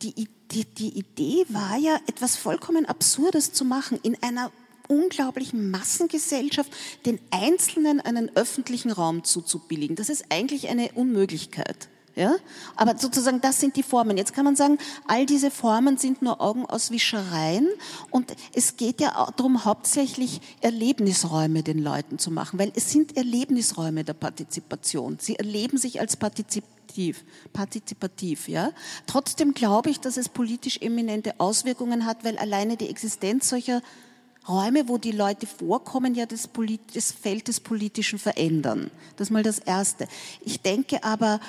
Die, die, die Idee war ja, etwas vollkommen Absurdes zu machen in einer unglaublichen Massengesellschaft den Einzelnen einen öffentlichen Raum zuzubilligen. Das ist eigentlich eine Unmöglichkeit. Ja? Aber sozusagen, das sind die Formen. Jetzt kann man sagen, all diese Formen sind nur Augenauswischereien und es geht ja darum, hauptsächlich Erlebnisräume den Leuten zu machen, weil es sind Erlebnisräume der Partizipation. Sie erleben sich als partizipativ. partizipativ ja? Trotzdem glaube ich, dass es politisch eminente Auswirkungen hat, weil alleine die Existenz solcher Räume, wo die Leute vorkommen, ja das, das Feld des Politischen verändern. Das ist mal das Erste. Ich denke aber,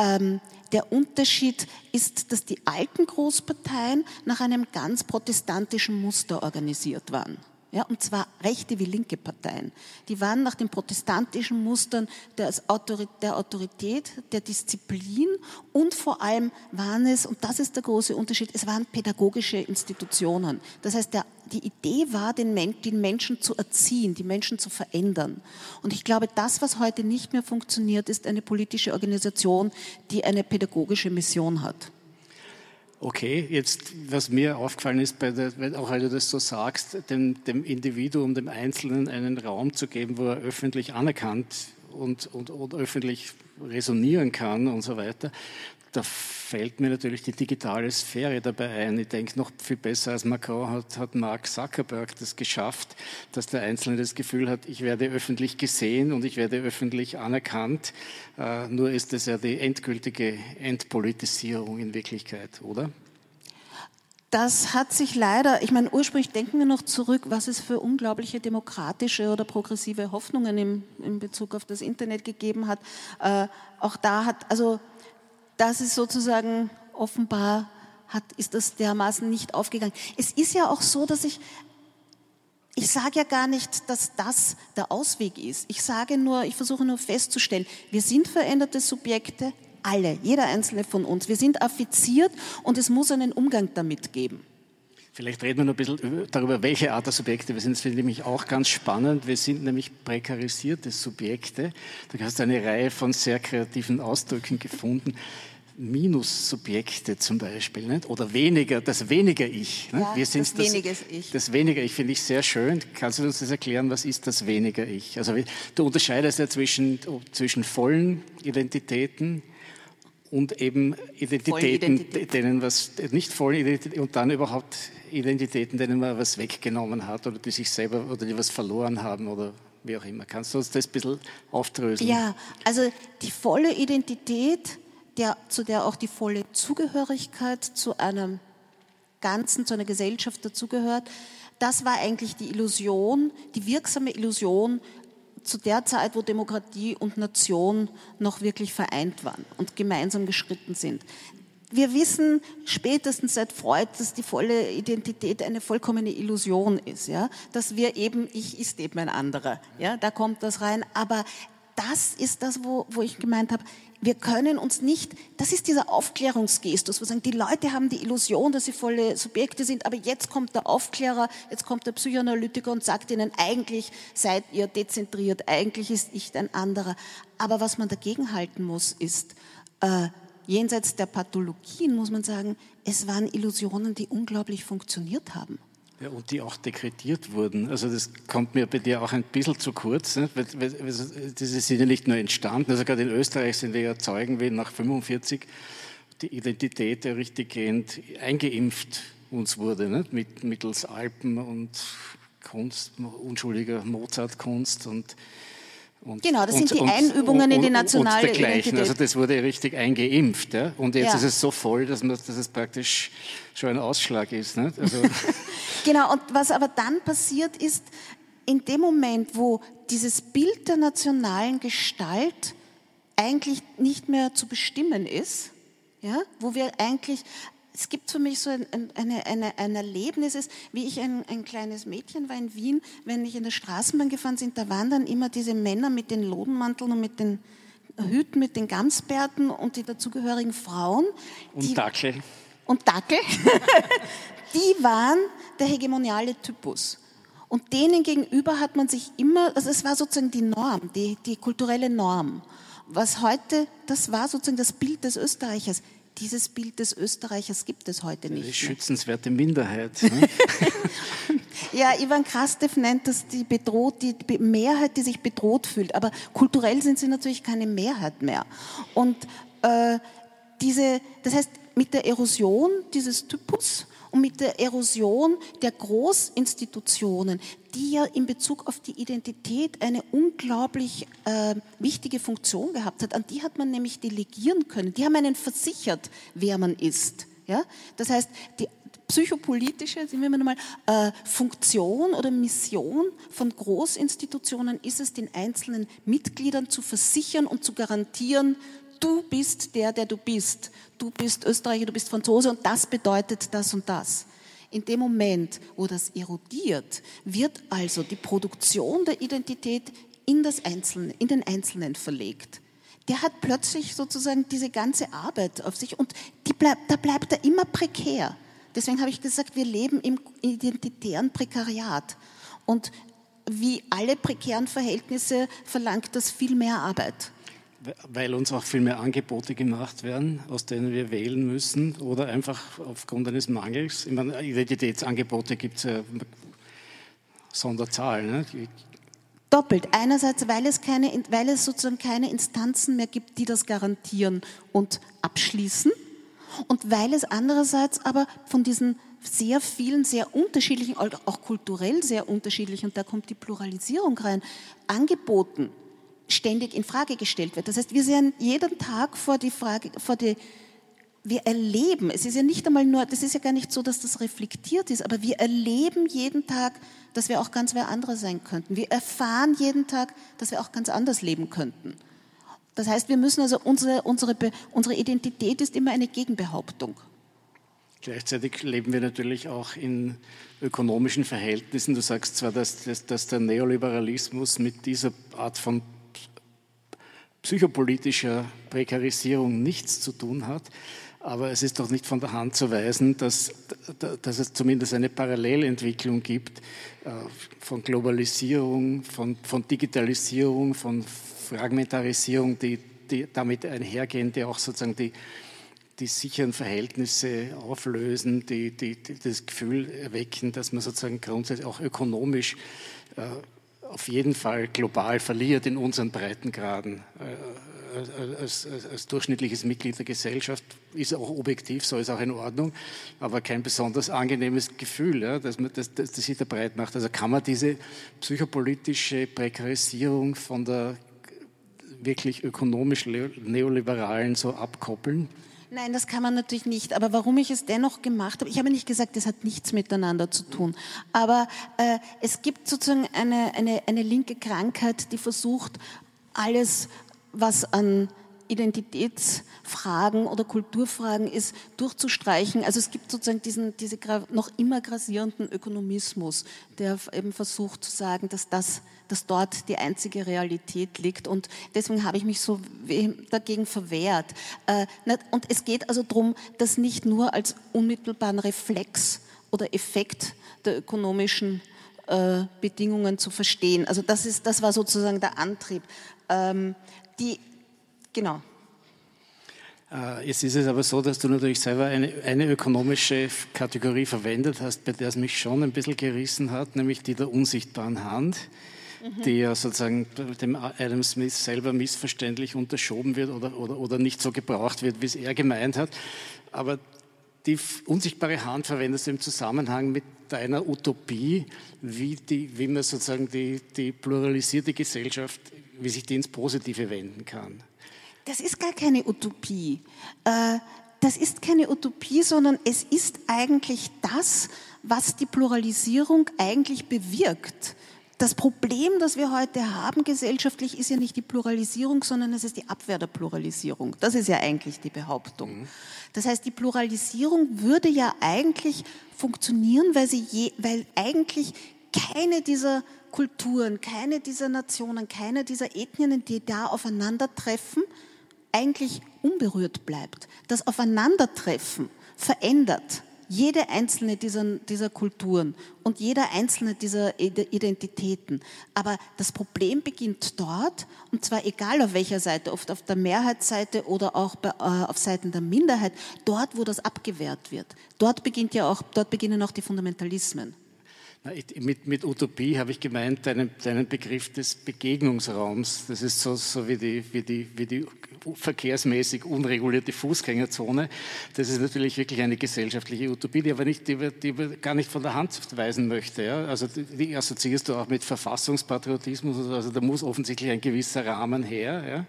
ähm, der Unterschied ist, dass die alten Großparteien nach einem ganz protestantischen Muster organisiert waren. Ja, und zwar rechte wie linke Parteien. Die waren nach den protestantischen Mustern der Autorität, der Disziplin und vor allem waren es, und das ist der große Unterschied, es waren pädagogische Institutionen. Das heißt, der, die Idee war, den, den Menschen zu erziehen, die Menschen zu verändern. Und ich glaube, das, was heute nicht mehr funktioniert, ist eine politische Organisation, die eine pädagogische Mission hat. Okay, jetzt, was mir aufgefallen ist, der, auch weil du das so sagst, dem, dem Individuum, dem Einzelnen einen Raum zu geben, wo er öffentlich anerkannt und, und, und öffentlich resonieren kann und so weiter. Da fällt mir natürlich die digitale Sphäre dabei ein. Ich denke, noch viel besser als Macron hat, hat Mark Zuckerberg das geschafft, dass der Einzelne das Gefühl hat, ich werde öffentlich gesehen und ich werde öffentlich anerkannt. Äh, nur ist es ja die endgültige Entpolitisierung in Wirklichkeit, oder? Das hat sich leider, ich meine, ursprünglich denken wir noch zurück, was es für unglaubliche demokratische oder progressive Hoffnungen im, in Bezug auf das Internet gegeben hat. Äh, auch da hat, also das ist sozusagen offenbar hat, ist das dermaßen nicht aufgegangen. Es ist ja auch so, dass ich, ich sage ja gar nicht, dass das der Ausweg ist. Ich sage nur, ich versuche nur festzustellen, wir sind veränderte Subjekte, alle, jeder einzelne von uns. Wir sind affiziert und es muss einen Umgang damit geben. Vielleicht reden wir noch ein bisschen darüber, welche Art der Subjekte wir sind. Das finde ich nämlich auch ganz spannend. Wir sind nämlich prekarisierte Subjekte. Da hast du eine Reihe von sehr kreativen Ausdrücken gefunden. Minussubjekte zum Beispiel, nicht? oder weniger, das weniger Ich. Ja, wir sind das, das weniger Ich. Das weniger Ich finde ich sehr schön. Kannst du uns das erklären, was ist das weniger Ich? Also du unterscheidest ja zwischen, zwischen vollen Identitäten und eben Identitäten, denen was nicht voll Identität und dann überhaupt Identitäten, denen man was weggenommen hat oder die sich selber oder die was verloren haben oder wie auch immer. Kannst du uns das ein bisschen aufdröseln? Ja, also die volle Identität der, zu der auch die volle Zugehörigkeit zu einem Ganzen, zu einer Gesellschaft dazugehört. Das war eigentlich die Illusion, die wirksame Illusion zu der Zeit, wo Demokratie und Nation noch wirklich vereint waren und gemeinsam geschritten sind. Wir wissen spätestens seit Freud, dass die volle Identität eine vollkommene Illusion ist, ja, dass wir eben, ich ist eben ein anderer, ja, da kommt das rein, aber das ist das, wo, wo ich gemeint habe, wir können uns nicht, das ist dieser Aufklärungsgestus, wo sagen, die Leute haben die Illusion, dass sie volle Subjekte sind, aber jetzt kommt der Aufklärer, jetzt kommt der Psychoanalytiker und sagt ihnen, eigentlich seid ihr dezentriert, eigentlich ist ich ein anderer. Aber was man dagegen halten muss, ist, äh, jenseits der Pathologien muss man sagen, es waren Illusionen, die unglaublich funktioniert haben. Ja, und die auch dekretiert wurden. Also das kommt mir bei dir auch ein bisschen zu kurz. Ne? Das ist ja nicht nur entstanden, also gerade in Österreich sind wir ja Zeugen, wie nach 45 die Identität ja richtiggehend eingeimpft uns wurde, ne? Mit, mittels Alpen und Kunst, unschuldiger Mozart-Kunst und und, genau, das und, sind die Einübungen und, in die nationale und Identität. Also das wurde richtig eingeimpft. Ja? Und jetzt ja. ist es so voll, dass, man, dass es praktisch schon ein Ausschlag ist. Nicht? Also (laughs) genau, und was aber dann passiert ist, in dem Moment, wo dieses Bild der nationalen Gestalt eigentlich nicht mehr zu bestimmen ist, ja, wo wir eigentlich es gibt für mich so ein, eine, eine, ein Erlebnis, wie ich ein, ein, kleines Mädchen war in Wien, wenn ich in der Straßenbahn gefahren bin, da waren dann immer diese Männer mit den Lodenmanteln und mit den Hüten, mit den Gamsbärten und die dazugehörigen Frauen. Und die, Dackel. Und Dackel. (laughs) die waren der hegemoniale Typus. Und denen gegenüber hat man sich immer, also es war sozusagen die Norm, die, die kulturelle Norm. Was heute, das war sozusagen das Bild des Österreichers dieses Bild des Österreichers gibt es heute nicht. Die schützenswerte Minderheit. Ne? (laughs) ja, Ivan Krastev nennt das die, bedroht, die Mehrheit, die sich bedroht fühlt. Aber kulturell sind sie natürlich keine Mehrheit mehr. Und äh, diese, das heißt, mit der Erosion dieses Typus und mit der Erosion der Großinstitutionen, die ja in Bezug auf die Identität eine unglaublich äh, wichtige Funktion gehabt hat. An die hat man nämlich delegieren können. Die haben einen versichert, wer man ist. Ja? Das heißt, die psychopolitische sehen wir mal, äh, Funktion oder Mission von Großinstitutionen ist es, den einzelnen Mitgliedern zu versichern und zu garantieren, du bist der, der du bist. Du bist Österreicher, du bist Franzose und das bedeutet das und das. In dem Moment, wo das erodiert, wird also die Produktion der Identität in, das Einzelne, in den Einzelnen verlegt. Der hat plötzlich sozusagen diese ganze Arbeit auf sich und bleib, da bleibt er immer prekär. Deswegen habe ich gesagt, wir leben im identitären Prekariat. Und wie alle prekären Verhältnisse verlangt das viel mehr Arbeit weil uns auch viel mehr Angebote gemacht werden, aus denen wir wählen müssen oder einfach aufgrund eines Mangels. Ich meine, Identitätsangebote gibt es ja Sonderzahl. Ne? Doppelt. Einerseits, weil es, keine, weil es sozusagen keine Instanzen mehr gibt, die das garantieren und abschließen. Und weil es andererseits aber von diesen sehr vielen, sehr unterschiedlichen, auch kulturell sehr unterschiedlichen, und da kommt die Pluralisierung rein, Angeboten ständig in Frage gestellt wird. Das heißt, wir sehen jeden Tag vor die Frage, vor die, wir erleben, es ist ja nicht einmal nur, das ist ja gar nicht so, dass das reflektiert ist, aber wir erleben jeden Tag, dass wir auch ganz wer andere sein könnten. Wir erfahren jeden Tag, dass wir auch ganz anders leben könnten. Das heißt, wir müssen also, unsere, unsere, unsere Identität ist immer eine Gegenbehauptung. Gleichzeitig leben wir natürlich auch in ökonomischen Verhältnissen. Du sagst zwar, dass, dass, dass der Neoliberalismus mit dieser Art von psychopolitischer Prekarisierung nichts zu tun hat, aber es ist doch nicht von der Hand zu weisen, dass, dass es zumindest eine Parallelentwicklung gibt äh, von Globalisierung, von, von Digitalisierung, von Fragmentarisierung, die, die damit einhergehen, die auch sozusagen die, die sicheren Verhältnisse auflösen, die, die, die, das Gefühl erwecken, dass man sozusagen grundsätzlich auch ökonomisch äh, auf jeden Fall global verliert in unseren Breitengraden. Äh, als, als, als, durchschnittliches Mitglied der Gesellschaft ist auch objektiv, so ist auch in Ordnung, aber kein besonders angenehmes Gefühl, ja, dass, man, dass, dass, dass sich da breit macht. Also kann man diese psychopolitische Prekarisierung von der wirklich ökonomisch neoliberalen so abkoppeln? Nein, das kann man natürlich nicht. Aber warum ich es dennoch gemacht habe, ich habe nicht gesagt, das hat nichts miteinander zu tun. Aber äh, es gibt sozusagen eine, eine, eine linke Krankheit, die versucht, alles, was an Identitätsfragen oder Kulturfragen ist, durchzustreichen. Also es gibt sozusagen diesen diese noch immer grassierenden Ökonomismus, der eben versucht zu sagen, dass das dass dort die einzige Realität liegt. Und deswegen habe ich mich so dagegen verwehrt. Äh, und es geht also darum, das nicht nur als unmittelbaren Reflex oder Effekt der ökonomischen äh, Bedingungen zu verstehen. Also das, ist, das war sozusagen der Antrieb. Ähm, die Genau. Äh, jetzt ist es aber so, dass du natürlich selber eine, eine, ökonomische Kategorie verwendet hast, bei der es mich schon ein bisschen gerissen hat, nämlich die der unsichtbaren Hand, die ja sozusagen dem Adam Smith selber missverständlich unterschoben wird oder, oder, oder nicht so gebraucht wird, wie es er gemeint hat. Aber die unsichtbare Hand verwendest du im Zusammenhang mit deiner Utopie, wie, die, wie man sozusagen die, die pluralisierte Gesellschaft, wie sich die ins Positive wenden kann. Das ist gar keine Utopie. Äh, das ist keine Utopie, sondern es ist eigentlich das, was die Pluralisierung eigentlich bewirkt. Das Problem, das wir heute haben gesellschaftlich, ist ja nicht die Pluralisierung, sondern es ist die Abwehr der Pluralisierung. Das ist ja eigentlich die Behauptung. Mhm. Das heißt, die Pluralisierung würde ja eigentlich funktionieren, weil, sie je, weil eigentlich keine dieser Kulturen, keine dieser Nationen, keine dieser Ethnien, die da aufeinandertreffen, eigentlich unberührt bleibt. Das Aufeinandertreffen verändert jede einzelne dieser, dieser Kulturen und jeder einzelne dieser Identitäten. Aber das Problem beginnt dort, und zwar egal auf welcher Seite, oft auf der Mehrheitsseite oder auch bei, äh, auf Seiten der Minderheit, dort, wo das abgewehrt wird. Dort, beginnt ja auch, dort beginnen auch die Fundamentalismen. Mit, mit Utopie habe ich gemeint deinen, deinen Begriff des Begegnungsraums. Das ist so, so wie, die, wie, die, wie die verkehrsmäßig unregulierte Fußgängerzone. Das ist natürlich wirklich eine gesellschaftliche Utopie, die aber nicht, die, die gar nicht von der Hand weisen möchte. Ja? Also die, die assoziierst du auch mit Verfassungspatriotismus. Also da muss offensichtlich ein gewisser Rahmen her. Ja?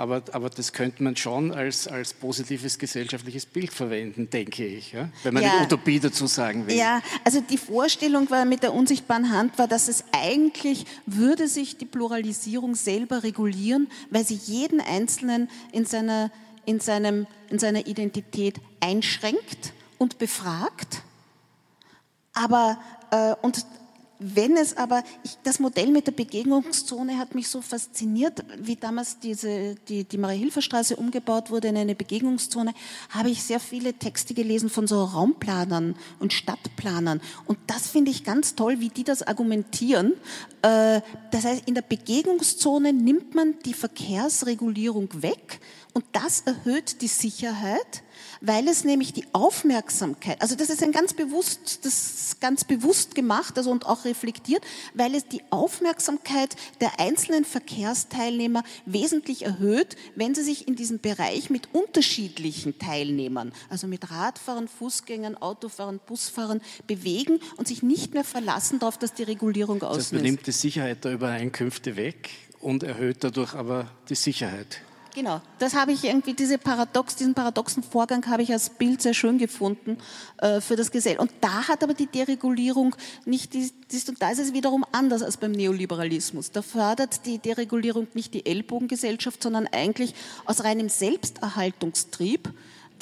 Aber, aber das könnte man schon als, als positives gesellschaftliches Bild verwenden, denke ich, ja? wenn man ja. eine Utopie dazu sagen will. Ja, also die Vorstellung war mit der unsichtbaren Hand, war, dass es eigentlich würde sich die Pluralisierung selber regulieren, weil sie jeden Einzelnen in seiner, in seinem, in seiner Identität einschränkt und befragt. Aber äh, und wenn es aber, ich, das Modell mit der Begegnungszone hat mich so fasziniert, wie damals diese, die, die Marie-Hilfer-Straße umgebaut wurde in eine Begegnungszone, habe ich sehr viele Texte gelesen von so Raumplanern und Stadtplanern. Und das finde ich ganz toll, wie die das argumentieren. Äh, das heißt, in der Begegnungszone nimmt man die Verkehrsregulierung weg und das erhöht die Sicherheit, weil es nämlich die Aufmerksamkeit, also das ist ein ganz bewusst, das ist ganz bewusst gemacht, also und auch reflektiert, weil es die Aufmerksamkeit der einzelnen Verkehrsteilnehmer wesentlich erhöht, wenn sie sich in diesem Bereich mit unterschiedlichen Teilnehmern, also mit Radfahrern, Fußgängern, Autofahrern, Busfahrern bewegen und sich nicht mehr verlassen darauf, dass die Regulierung ausnimmt. Das nimmt die Sicherheit der Übereinkünfte weg und erhöht dadurch aber die Sicherheit. Genau, das habe ich irgendwie, diese Paradox, diesen paradoxen Vorgang habe ich als Bild sehr schön gefunden äh, für das Gesell. Und da hat aber die Deregulierung nicht, die, und da ist es wiederum anders als beim Neoliberalismus. Da fördert die Deregulierung nicht die Ellbogengesellschaft, sondern eigentlich aus reinem Selbsterhaltungstrieb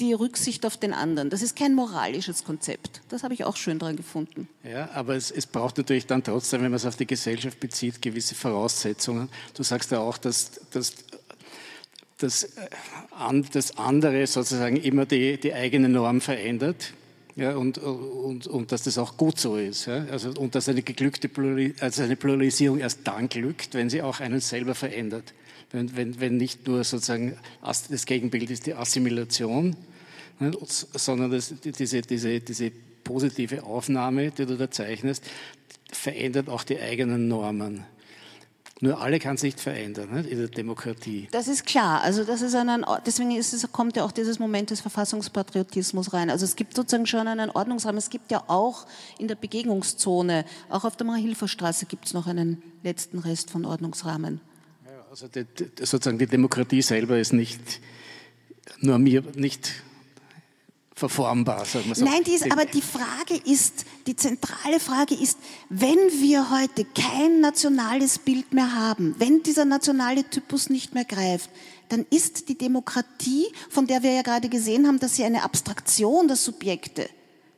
die Rücksicht auf den anderen. Das ist kein moralisches Konzept. Das habe ich auch schön daran gefunden. Ja, aber es, es braucht natürlich dann trotzdem, wenn man es auf die Gesellschaft bezieht, gewisse Voraussetzungen. Du sagst ja auch, dass, dass dass äh, das andere sozusagen immer die, die eigene Norm verändert. Ja, und, und, und dass das auch gut so ist. Ja? Also, und dass eine geglückte Pluralis also eine Pluralisierung erst dann glückt, wenn sie auch einen selber verändert. Wenn, wenn, wenn nicht nur sozusagen das Gegenbild ist die Assimilation, ne, sondern das, diese, diese, diese positive Aufnahme, die du da zeichnest, verändert auch die eigenen Normen. Nur alle kann es nicht verändern nicht? in der Demokratie. Das ist klar. Also das ist ein, deswegen ist es, kommt ja auch dieses Moment des Verfassungspatriotismus rein. Also es gibt sozusagen schon einen Ordnungsrahmen. Es gibt ja auch in der Begegnungszone, auch auf der Marahilferstraße gibt es noch einen letzten Rest von Ordnungsrahmen. Ja, also die, die, sozusagen die Demokratie selber ist nicht nur mir nicht verformbar, sagen wir so. Nein, die ist, aber die Frage ist, die zentrale Frage ist, wenn wir heute kein nationales Bild mehr haben, wenn dieser nationale Typus nicht mehr greift, dann ist die Demokratie, von der wir ja gerade gesehen haben, dass sie eine Abstraktion der Subjekte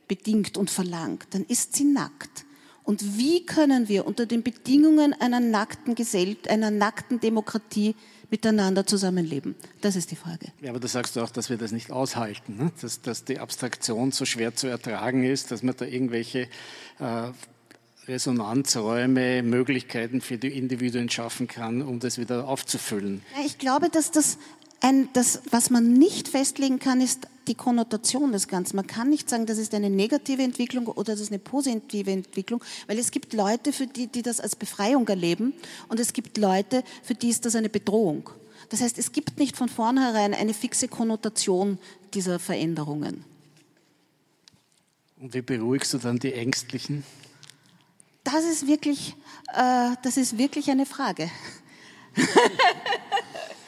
bedingt und verlangt, dann ist sie nackt. Und wie können wir unter den Bedingungen einer nackten Gesellschaft, einer nackten Demokratie miteinander zusammenleben? Das ist die Frage. Ja, aber da sagst du auch, dass wir das nicht aushalten, ne? dass, dass die Abstraktion so schwer zu ertragen ist, dass man da irgendwelche äh, Resonanzräume, Möglichkeiten für die Individuen schaffen kann, um das wieder aufzufüllen. Ja, ich glaube, dass das ein, das, was man nicht festlegen kann, ist die Konnotation des Ganzen. Man kann nicht sagen, das ist eine negative Entwicklung oder das ist eine positive Entwicklung, weil es gibt Leute, für die, die das als Befreiung erleben und es gibt Leute, für die ist das eine Bedrohung. Das heißt, es gibt nicht von vornherein eine fixe Konnotation dieser Veränderungen. Und wie beruhigst du dann die Ängstlichen? Das ist wirklich, äh, das ist wirklich eine Frage. (laughs)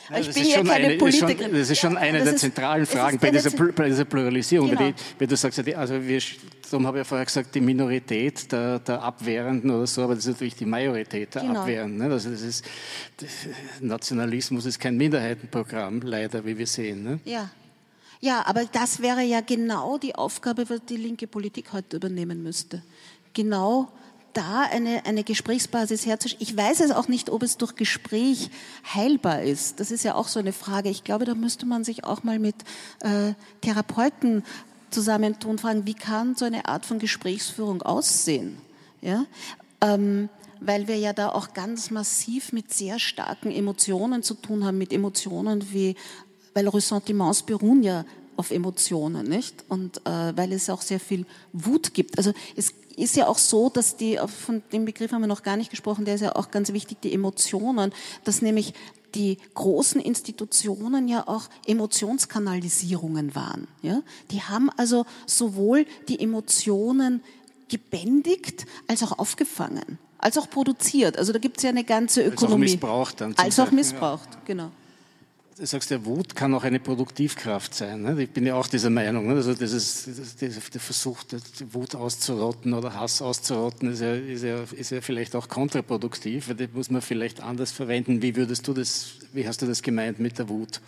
Ja, ich bin ja keine eine, Politikerin. Das ist schon, das ist schon eine ja, der zentralen Fragen bei dieser, bei dieser, Pluralisierung. Genau. Die, wenn du sagst, also wir, darum habe ich ja vorher gesagt, die Minorität der, der Abwehrenden oder so, aber das ist natürlich die Majorität der genau. Abwehrenden. Ne? Also das ist, Nationalismus ist kein Minderheitenprogramm, leider, wie wir sehen. Ne? Ja. Ja, aber das wäre ja genau die Aufgabe, die die linke Politik heute übernehmen müsste. Genau da eine, eine Gesprächsbasis herzustellen. Ich weiß es auch nicht, ob es durch Gespräch heilbar ist. Das ist ja auch so eine Frage. Ich glaube, da müsste man sich auch mal mit äh, Therapeuten zusammentun, fragen, wie kann so eine Art von Gesprächsführung aussehen? Ja? Ähm, weil wir ja da auch ganz massiv mit sehr starken Emotionen zu tun haben, mit Emotionen wie, weil Ressentiments beruhen ja auf Emotionen, nicht? Und äh, weil es auch sehr viel Wut gibt. Also es ist ja auch so, dass die, von dem Begriff haben wir noch gar nicht gesprochen, der ist ja auch ganz wichtig, die Emotionen, dass nämlich die großen Institutionen ja auch Emotionskanalisierungen waren. Ja? Die haben also sowohl die Emotionen gebändigt als auch aufgefangen, als auch produziert. Also da gibt es ja eine ganze Ökonomie. Als auch missbraucht dann. Als auch missbraucht, ja. genau du sagst, der Wut kann auch eine Produktivkraft sein. Ne? Ich bin ja auch dieser Meinung. Ne? Also dieses, der Versuch, Wut auszurotten oder Hass auszurotten, ist ja, ist ja, ist ja vielleicht auch kontraproduktiv. Weil das muss man vielleicht anders verwenden. Wie würdest du das, wie hast du das gemeint mit der Wut?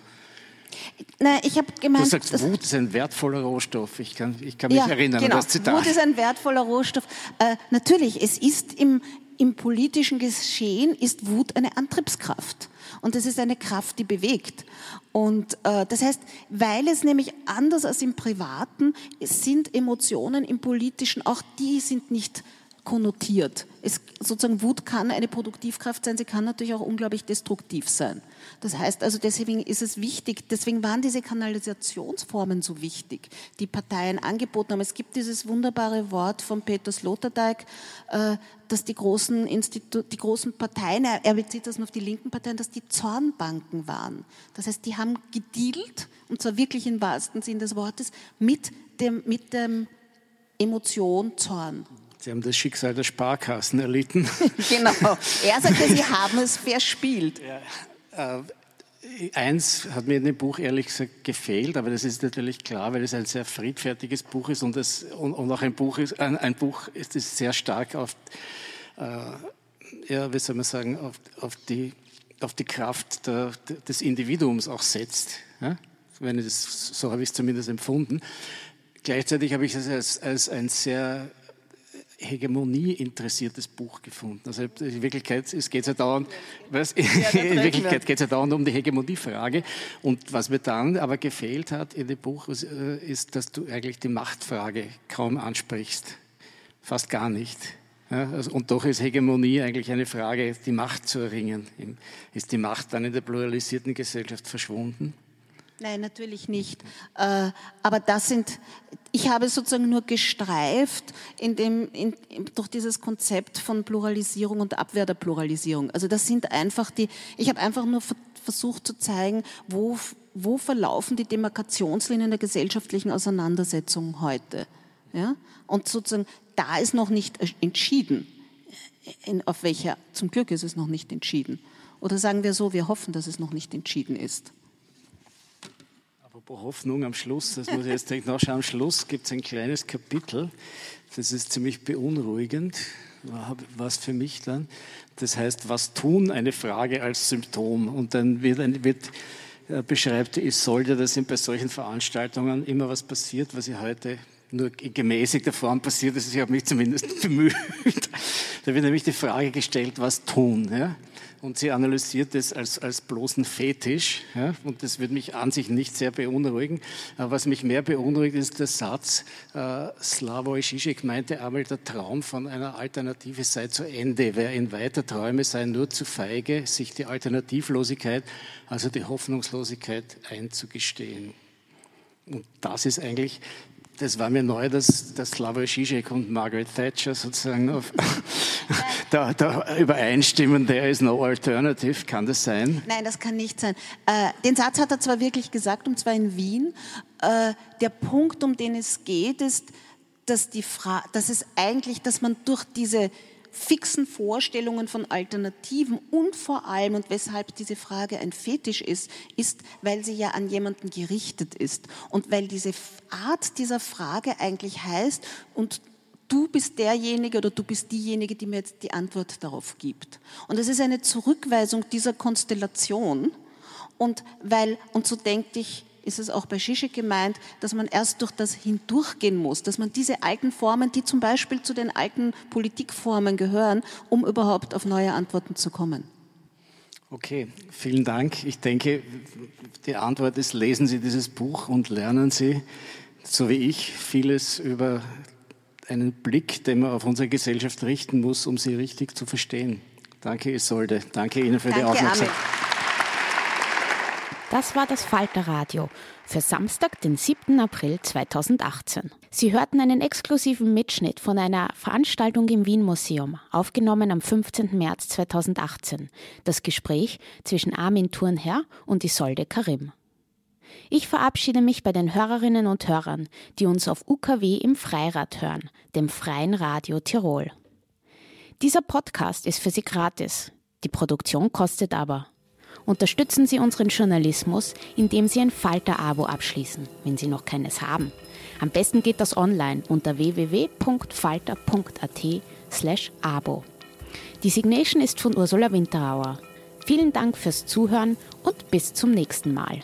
Nein, ich habe gemeint. Du sagst, Wut ist ein wertvoller Rohstoff. Ich kann, ich kann mich ja, erinnern genau. an das Zitat. Wut ist ein wertvoller Rohstoff. Äh, natürlich, es ist im, im politischen Geschehen ist Wut eine Antriebskraft. Und das ist eine Kraft, die bewegt. Und äh, das heißt, weil es nämlich anders als im Privaten sind Emotionen im Politischen, auch die sind nicht konnotiert. Es, sozusagen Wut kann eine Produktivkraft sein, sie kann natürlich auch unglaublich destruktiv sein. Das heißt also, deswegen ist es wichtig, deswegen waren diese Kanalisationsformen so wichtig, die Parteien angeboten haben. Es gibt dieses wunderbare Wort von Peter Sloterdijk, äh, dass die großen, Institu die großen Parteien, er bezieht das nur auf die linken Parteien, dass die Zornbanken waren. Das heißt, die haben gedealt, und zwar wirklich im wahrsten Sinn des Wortes, mit dem, mit dem Emotion Zorn. Sie haben das Schicksal der Sparkassen erlitten. (laughs) genau. Er sagte, Sie haben es verspielt. Ja, äh, eins hat mir in dem Buch ehrlich gesagt gefehlt, aber das ist natürlich klar, weil es ein sehr friedfertiges Buch ist und, das, und, und auch ein Buch ist, ein, ein Buch ist, ist sehr stark auf, äh, ja, wie soll man sagen, auf, auf, die, auf die Kraft der, des Individuums auch setzt. Ja? Wenn ich das, so habe ich es zumindest empfunden. Gleichzeitig habe ich es als, als ein sehr Hegemonie interessiertes Buch gefunden. Also in Wirklichkeit es geht es ja dauernd, was, (laughs) in Wirklichkeit geht es ja dauernd um die Hegemoniefrage. Und was mir dann aber gefehlt hat in dem Buch, äh, ist, dass du eigentlich die Machtfrage kaum ansprichst. Fast gar nicht. Ja, also, und doch ist Hegemonie eigentlich eine Frage, die Macht zu erringen. Ist die Macht dann in der pluralisierten Gesellschaft verschwunden? Nein, natürlich nicht. Äh, aber das sind, ich habe sozusagen nur gestreift in dem, in, durch dieses Konzept von Pluralisierung und Abwehr der Pluralisierung. Also das sind einfach die, ich habe einfach nur versucht zu zeigen, wo, wo verlaufen die Demarkationslinien der gesellschaftlichen Auseinandersetzung heute. Ja? Und sozusagen, da ist noch nicht entschieden, in, auf welcher, zum Glück ist es noch nicht entschieden. Oder sagen wir so, wir hoffen, dass es noch nicht entschieden ist. Hoffnung am Schluss, das muss ich jetzt direkt nachschauen. Am Schluss gibt es ein kleines Kapitel, das ist ziemlich beunruhigend, was für mich dann. Das heißt, was tun, eine Frage als Symptom. Und dann wird, wird äh, beschreibt Isolde, dass bei solchen Veranstaltungen immer was passiert, was ihr heute nur in gemäßigter Form passiert ist. Ich habe mich zumindest (laughs) bemüht. Da wird nämlich die Frage gestellt, was tun. Ja? Und sie analysiert es als, als bloßen Fetisch. Ja, und das würde mich an sich nicht sehr beunruhigen. Aber was mich mehr beunruhigt, ist der Satz, äh, Slavoj Žižek meinte einmal, der Traum von einer Alternative sei zu Ende. Wer ihn weiter träume, sei nur zu feige, sich die Alternativlosigkeit, also die Hoffnungslosigkeit einzugestehen. Und das ist eigentlich das war mir neu, dass, dass Slavoj Žižek und Margaret Thatcher sozusagen auf, da, da, übereinstimmen, there is no alternative. Kann das sein? Nein, das kann nicht sein. Äh, den Satz hat er zwar wirklich gesagt, und zwar in Wien. Äh, der Punkt, um den es geht, ist, dass, die Fra dass es eigentlich, dass man durch diese fixen Vorstellungen von Alternativen und vor allem, und weshalb diese Frage ein Fetisch ist, ist, weil sie ja an jemanden gerichtet ist und weil diese Art dieser Frage eigentlich heißt, und du bist derjenige oder du bist diejenige, die mir jetzt die Antwort darauf gibt. Und es ist eine Zurückweisung dieser Konstellation. Und weil, und so denke ich, ist es auch bei Zizek gemeint, dass man erst durch das hindurchgehen muss, dass man diese alten Formen, die zum Beispiel zu den alten Politikformen gehören, um überhaupt auf neue Antworten zu kommen. Okay, vielen Dank. Ich denke, die Antwort ist, lesen Sie dieses Buch und lernen Sie, so wie ich, vieles über einen Blick, den man auf unsere Gesellschaft richten muss, um sie richtig zu verstehen. Danke, Isolde. Danke Ihnen für Danke, die Aufmerksamkeit. Amit. Das war das Falterradio für Samstag, den 7. April 2018. Sie hörten einen exklusiven Mitschnitt von einer Veranstaltung im Wien Museum, aufgenommen am 15. März 2018. Das Gespräch zwischen Armin Thurnherr und Isolde Karim. Ich verabschiede mich bei den Hörerinnen und Hörern, die uns auf UKW im Freirad hören, dem Freien Radio Tirol. Dieser Podcast ist für Sie gratis. Die Produktion kostet aber. Unterstützen Sie unseren Journalismus, indem Sie ein Falter-Abo abschließen, wenn Sie noch keines haben. Am besten geht das online unter www.falter.at slash abo. Die Signation ist von Ursula Winterauer. Vielen Dank fürs Zuhören und bis zum nächsten Mal.